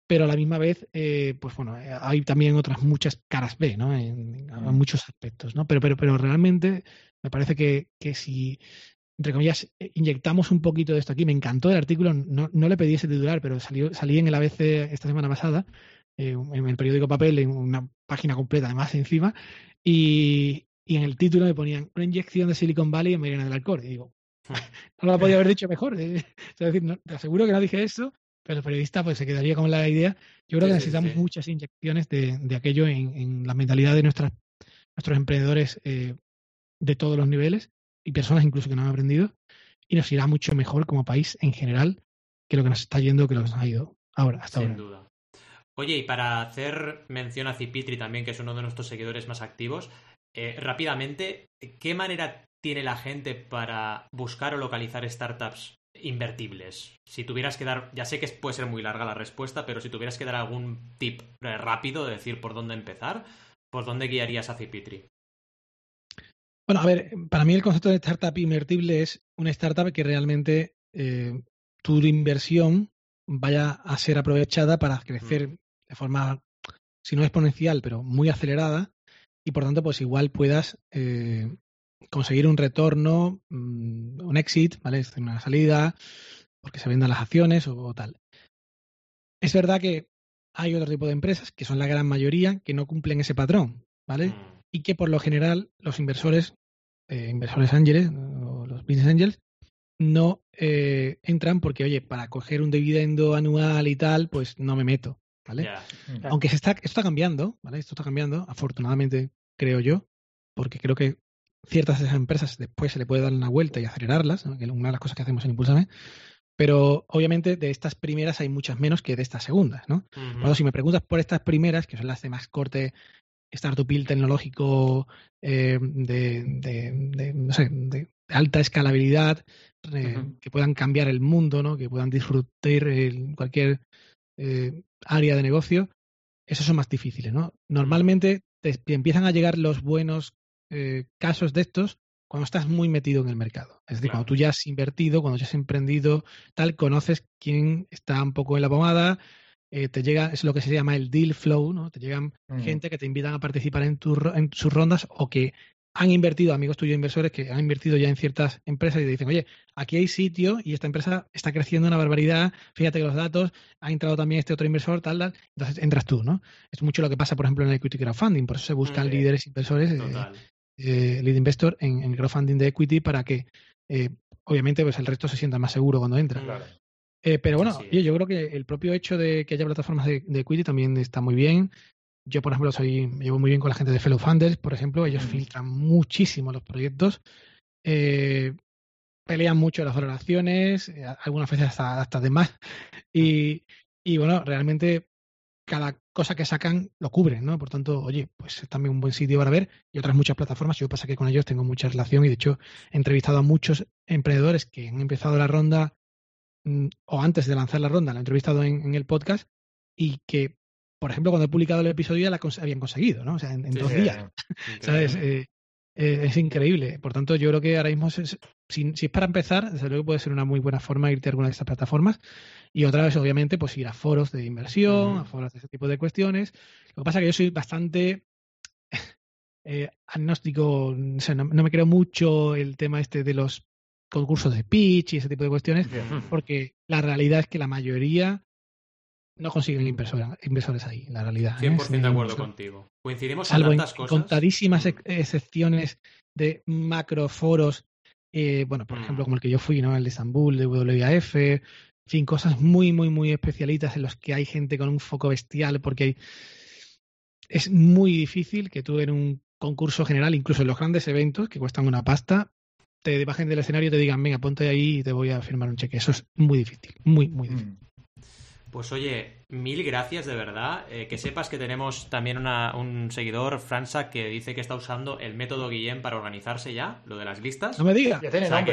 pero a la misma vez, eh, pues bueno, eh, hay también otras muchas caras B, ¿no? En, mm. muchos aspectos, ¿no? Pero, pero, pero realmente me parece que, que si, entre comillas, eh, inyectamos un poquito de esto aquí, me encantó el artículo, no, no le pedí ese titular, pero salió, salí en el ABC esta semana pasada, en el periódico Papel, en una página completa además encima, y, y en el título me ponían una inyección de Silicon Valley en Mariana del Alcor. Y digo, no lo podía haber dicho mejor. Eh. Es decir, te aseguro que no dije eso, pero el periodista pues se quedaría con la idea. Yo creo que necesitamos muchas inyecciones de, de aquello en, en, la mentalidad de nuestras, nuestros emprendedores eh, de todos los niveles y personas incluso que no han aprendido y nos irá mucho mejor como país en general que lo que nos está yendo que lo que nos ha ido ahora, hasta Sin ahora. duda. Oye, y para hacer mención a Cipitri también, que es uno de nuestros seguidores más activos, eh, rápidamente, ¿qué manera tiene la gente para buscar o localizar startups invertibles? Si tuvieras que dar, ya sé que puede ser muy larga la respuesta, pero si tuvieras que dar algún tip rápido de decir por dónde empezar, ¿por dónde guiarías a Cipitri? Bueno, a ver, para mí el concepto de startup invertible es una startup que realmente eh, tu inversión vaya a ser aprovechada para crecer mm. de forma, si no exponencial, pero muy acelerada y por tanto, pues igual puedas eh, conseguir un retorno, mm, un exit, ¿vale? Es una salida, porque se vendan las acciones o, tal. Es verdad que hay otro tipo de empresas, que son la gran mayoría, que no cumplen ese patrón, ¿vale? Mm. Y que por lo general los inversores, eh, inversores ángeles o los business angels, no eh, entran porque, oye, para coger un dividendo anual y tal, pues no me meto, ¿vale? Aunque se está, esto está cambiando, ¿vale? Esto está cambiando, afortunadamente, creo yo, porque creo que ciertas de esas empresas después se le puede dar una vuelta y acelerarlas, que es una de las cosas que hacemos en Impulsame. Pero obviamente de estas primeras hay muchas menos que de estas segundas, ¿no? si me preguntas por estas primeras, que son las de más corte startup tecnológico eh, de, no sé, de alta escalabilidad, eh, que puedan cambiar el mundo, ¿no? que puedan disfrutar en cualquier eh, área de negocio, esos son más difíciles. ¿no? Normalmente te empiezan a llegar los buenos eh, casos de estos cuando estás muy metido en el mercado. Es decir, cuando tú ya has invertido, cuando ya has emprendido, tal, conoces quién está un poco en la pomada, eh, te llega, es lo que se llama el deal flow, ¿no? Te llegan gente que te invitan a participar en, tu, en sus rondas o que han invertido, amigos tuyos inversores que han invertido ya en ciertas empresas y te dicen, oye, aquí hay sitio y esta empresa está creciendo una barbaridad, fíjate que los datos, ha entrado también este otro inversor, tal, tal, entonces entras tú, ¿no? Es mucho lo que pasa, por ejemplo, en el equity crowdfunding, por eso se buscan líderes inversores eh, eh, lead investor en, el crowdfunding de equity para que, eh, obviamente, pues el resto se sienta más seguro cuando entra. Eh, pero bueno, yo, creo que el propio hecho de que haya plataformas de, equity también está muy bien. Yo, por ejemplo, soy, me llevo muy bien con la gente de Fellow Funders, por ejemplo. Ellos filtran muchísimo los proyectos. pelean mucho las valoraciones, algunas veces hasta, hasta de más. Y, y bueno, realmente cada cosa que sacan lo cubren, ¿no? Por tanto, oye, pues es también un buen sitio para ver y otras muchas plataformas. Yo pasa que con ellos tengo mucha relación y de hecho he entrevistado a muchos emprendedores que han empezado la ronda mm, o antes de lanzar la ronda, la he entrevistado en, el podcast y que, por ejemplo, cuando he publicado el episodio ya la habían conseguido, ¿no? O sea, en, dos días. ¿Sabes? Eh, eh, es increíble. Por tanto, yo creo que ahora mismo, si, es para empezar, desde luego puede ser una muy buena forma irte a alguna de estas plataformas. Y otra vez, obviamente, pues ir a foros de inversión, a foros de ese tipo de cuestiones. Lo que pasa es que yo soy bastante eh, agnóstico, no, me creo mucho el tema este de los concursos de pitch y ese tipo de cuestiones, porque la realidad es que la mayoría no consiguen inversores ahí, la realidad. 100% ¿eh? de acuerdo contigo. Coincidimos en tantas cosas. contadísimas excepciones de macroforos, eh, bueno, por ejemplo, mm. como el que yo fui, ¿no? El de Estambul, de WAF, en fin, cosas muy, muy, muy especialitas en los que hay gente con un foco bestial, porque es muy difícil que tú en un concurso general, incluso en los grandes eventos que cuestan una pasta, te bajen del escenario y te digan, venga, ponte ahí y te voy a firmar un cheque. Eso es muy difícil, muy, muy difícil. Mm. Pues oye, mil gracias de verdad. Eh, que sepas que tenemos también un seguidor, Franza, que dice que está usando el método Guillem para organizarse ya, lo de las listas. No me digas.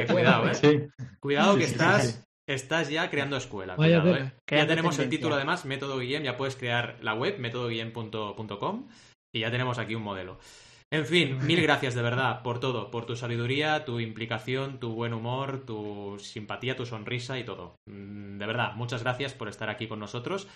cuidado, ¿eh? Cuidado que estás, estás ya creando escuela. Cuidado, ¿eh? Ya tenemos el título además, método Guillem, ya puedes crear la web, métodoguillem.com y ya tenemos aquí un modelo. En fin, mil gracias de verdad por todo, por tu sabiduría, tu implicación, tu buen humor, tu simpatía, tu sonrisa y todo. Mm, de verdad, muchas gracias por estar aquí con nosotros.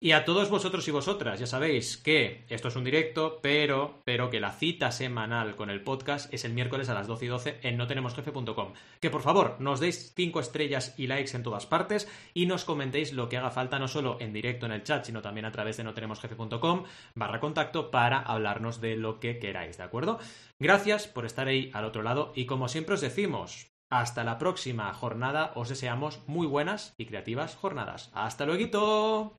Y a todos vosotros y vosotras, ya sabéis que esto es un directo, pero, pero que la cita semanal con el podcast es el miércoles a las 12 y 12 en notenemosjefe.com. Que por favor nos deis 5 estrellas y likes en todas partes y nos comentéis lo que haga falta no solo en directo en el chat, sino también a través de notenemosjefe.com barra contacto para hablarnos de lo que queráis, ¿de acuerdo? Gracias por estar ahí al otro lado y como siempre os decimos, hasta la próxima jornada os deseamos muy buenas y creativas jornadas. ¡Hasta luego!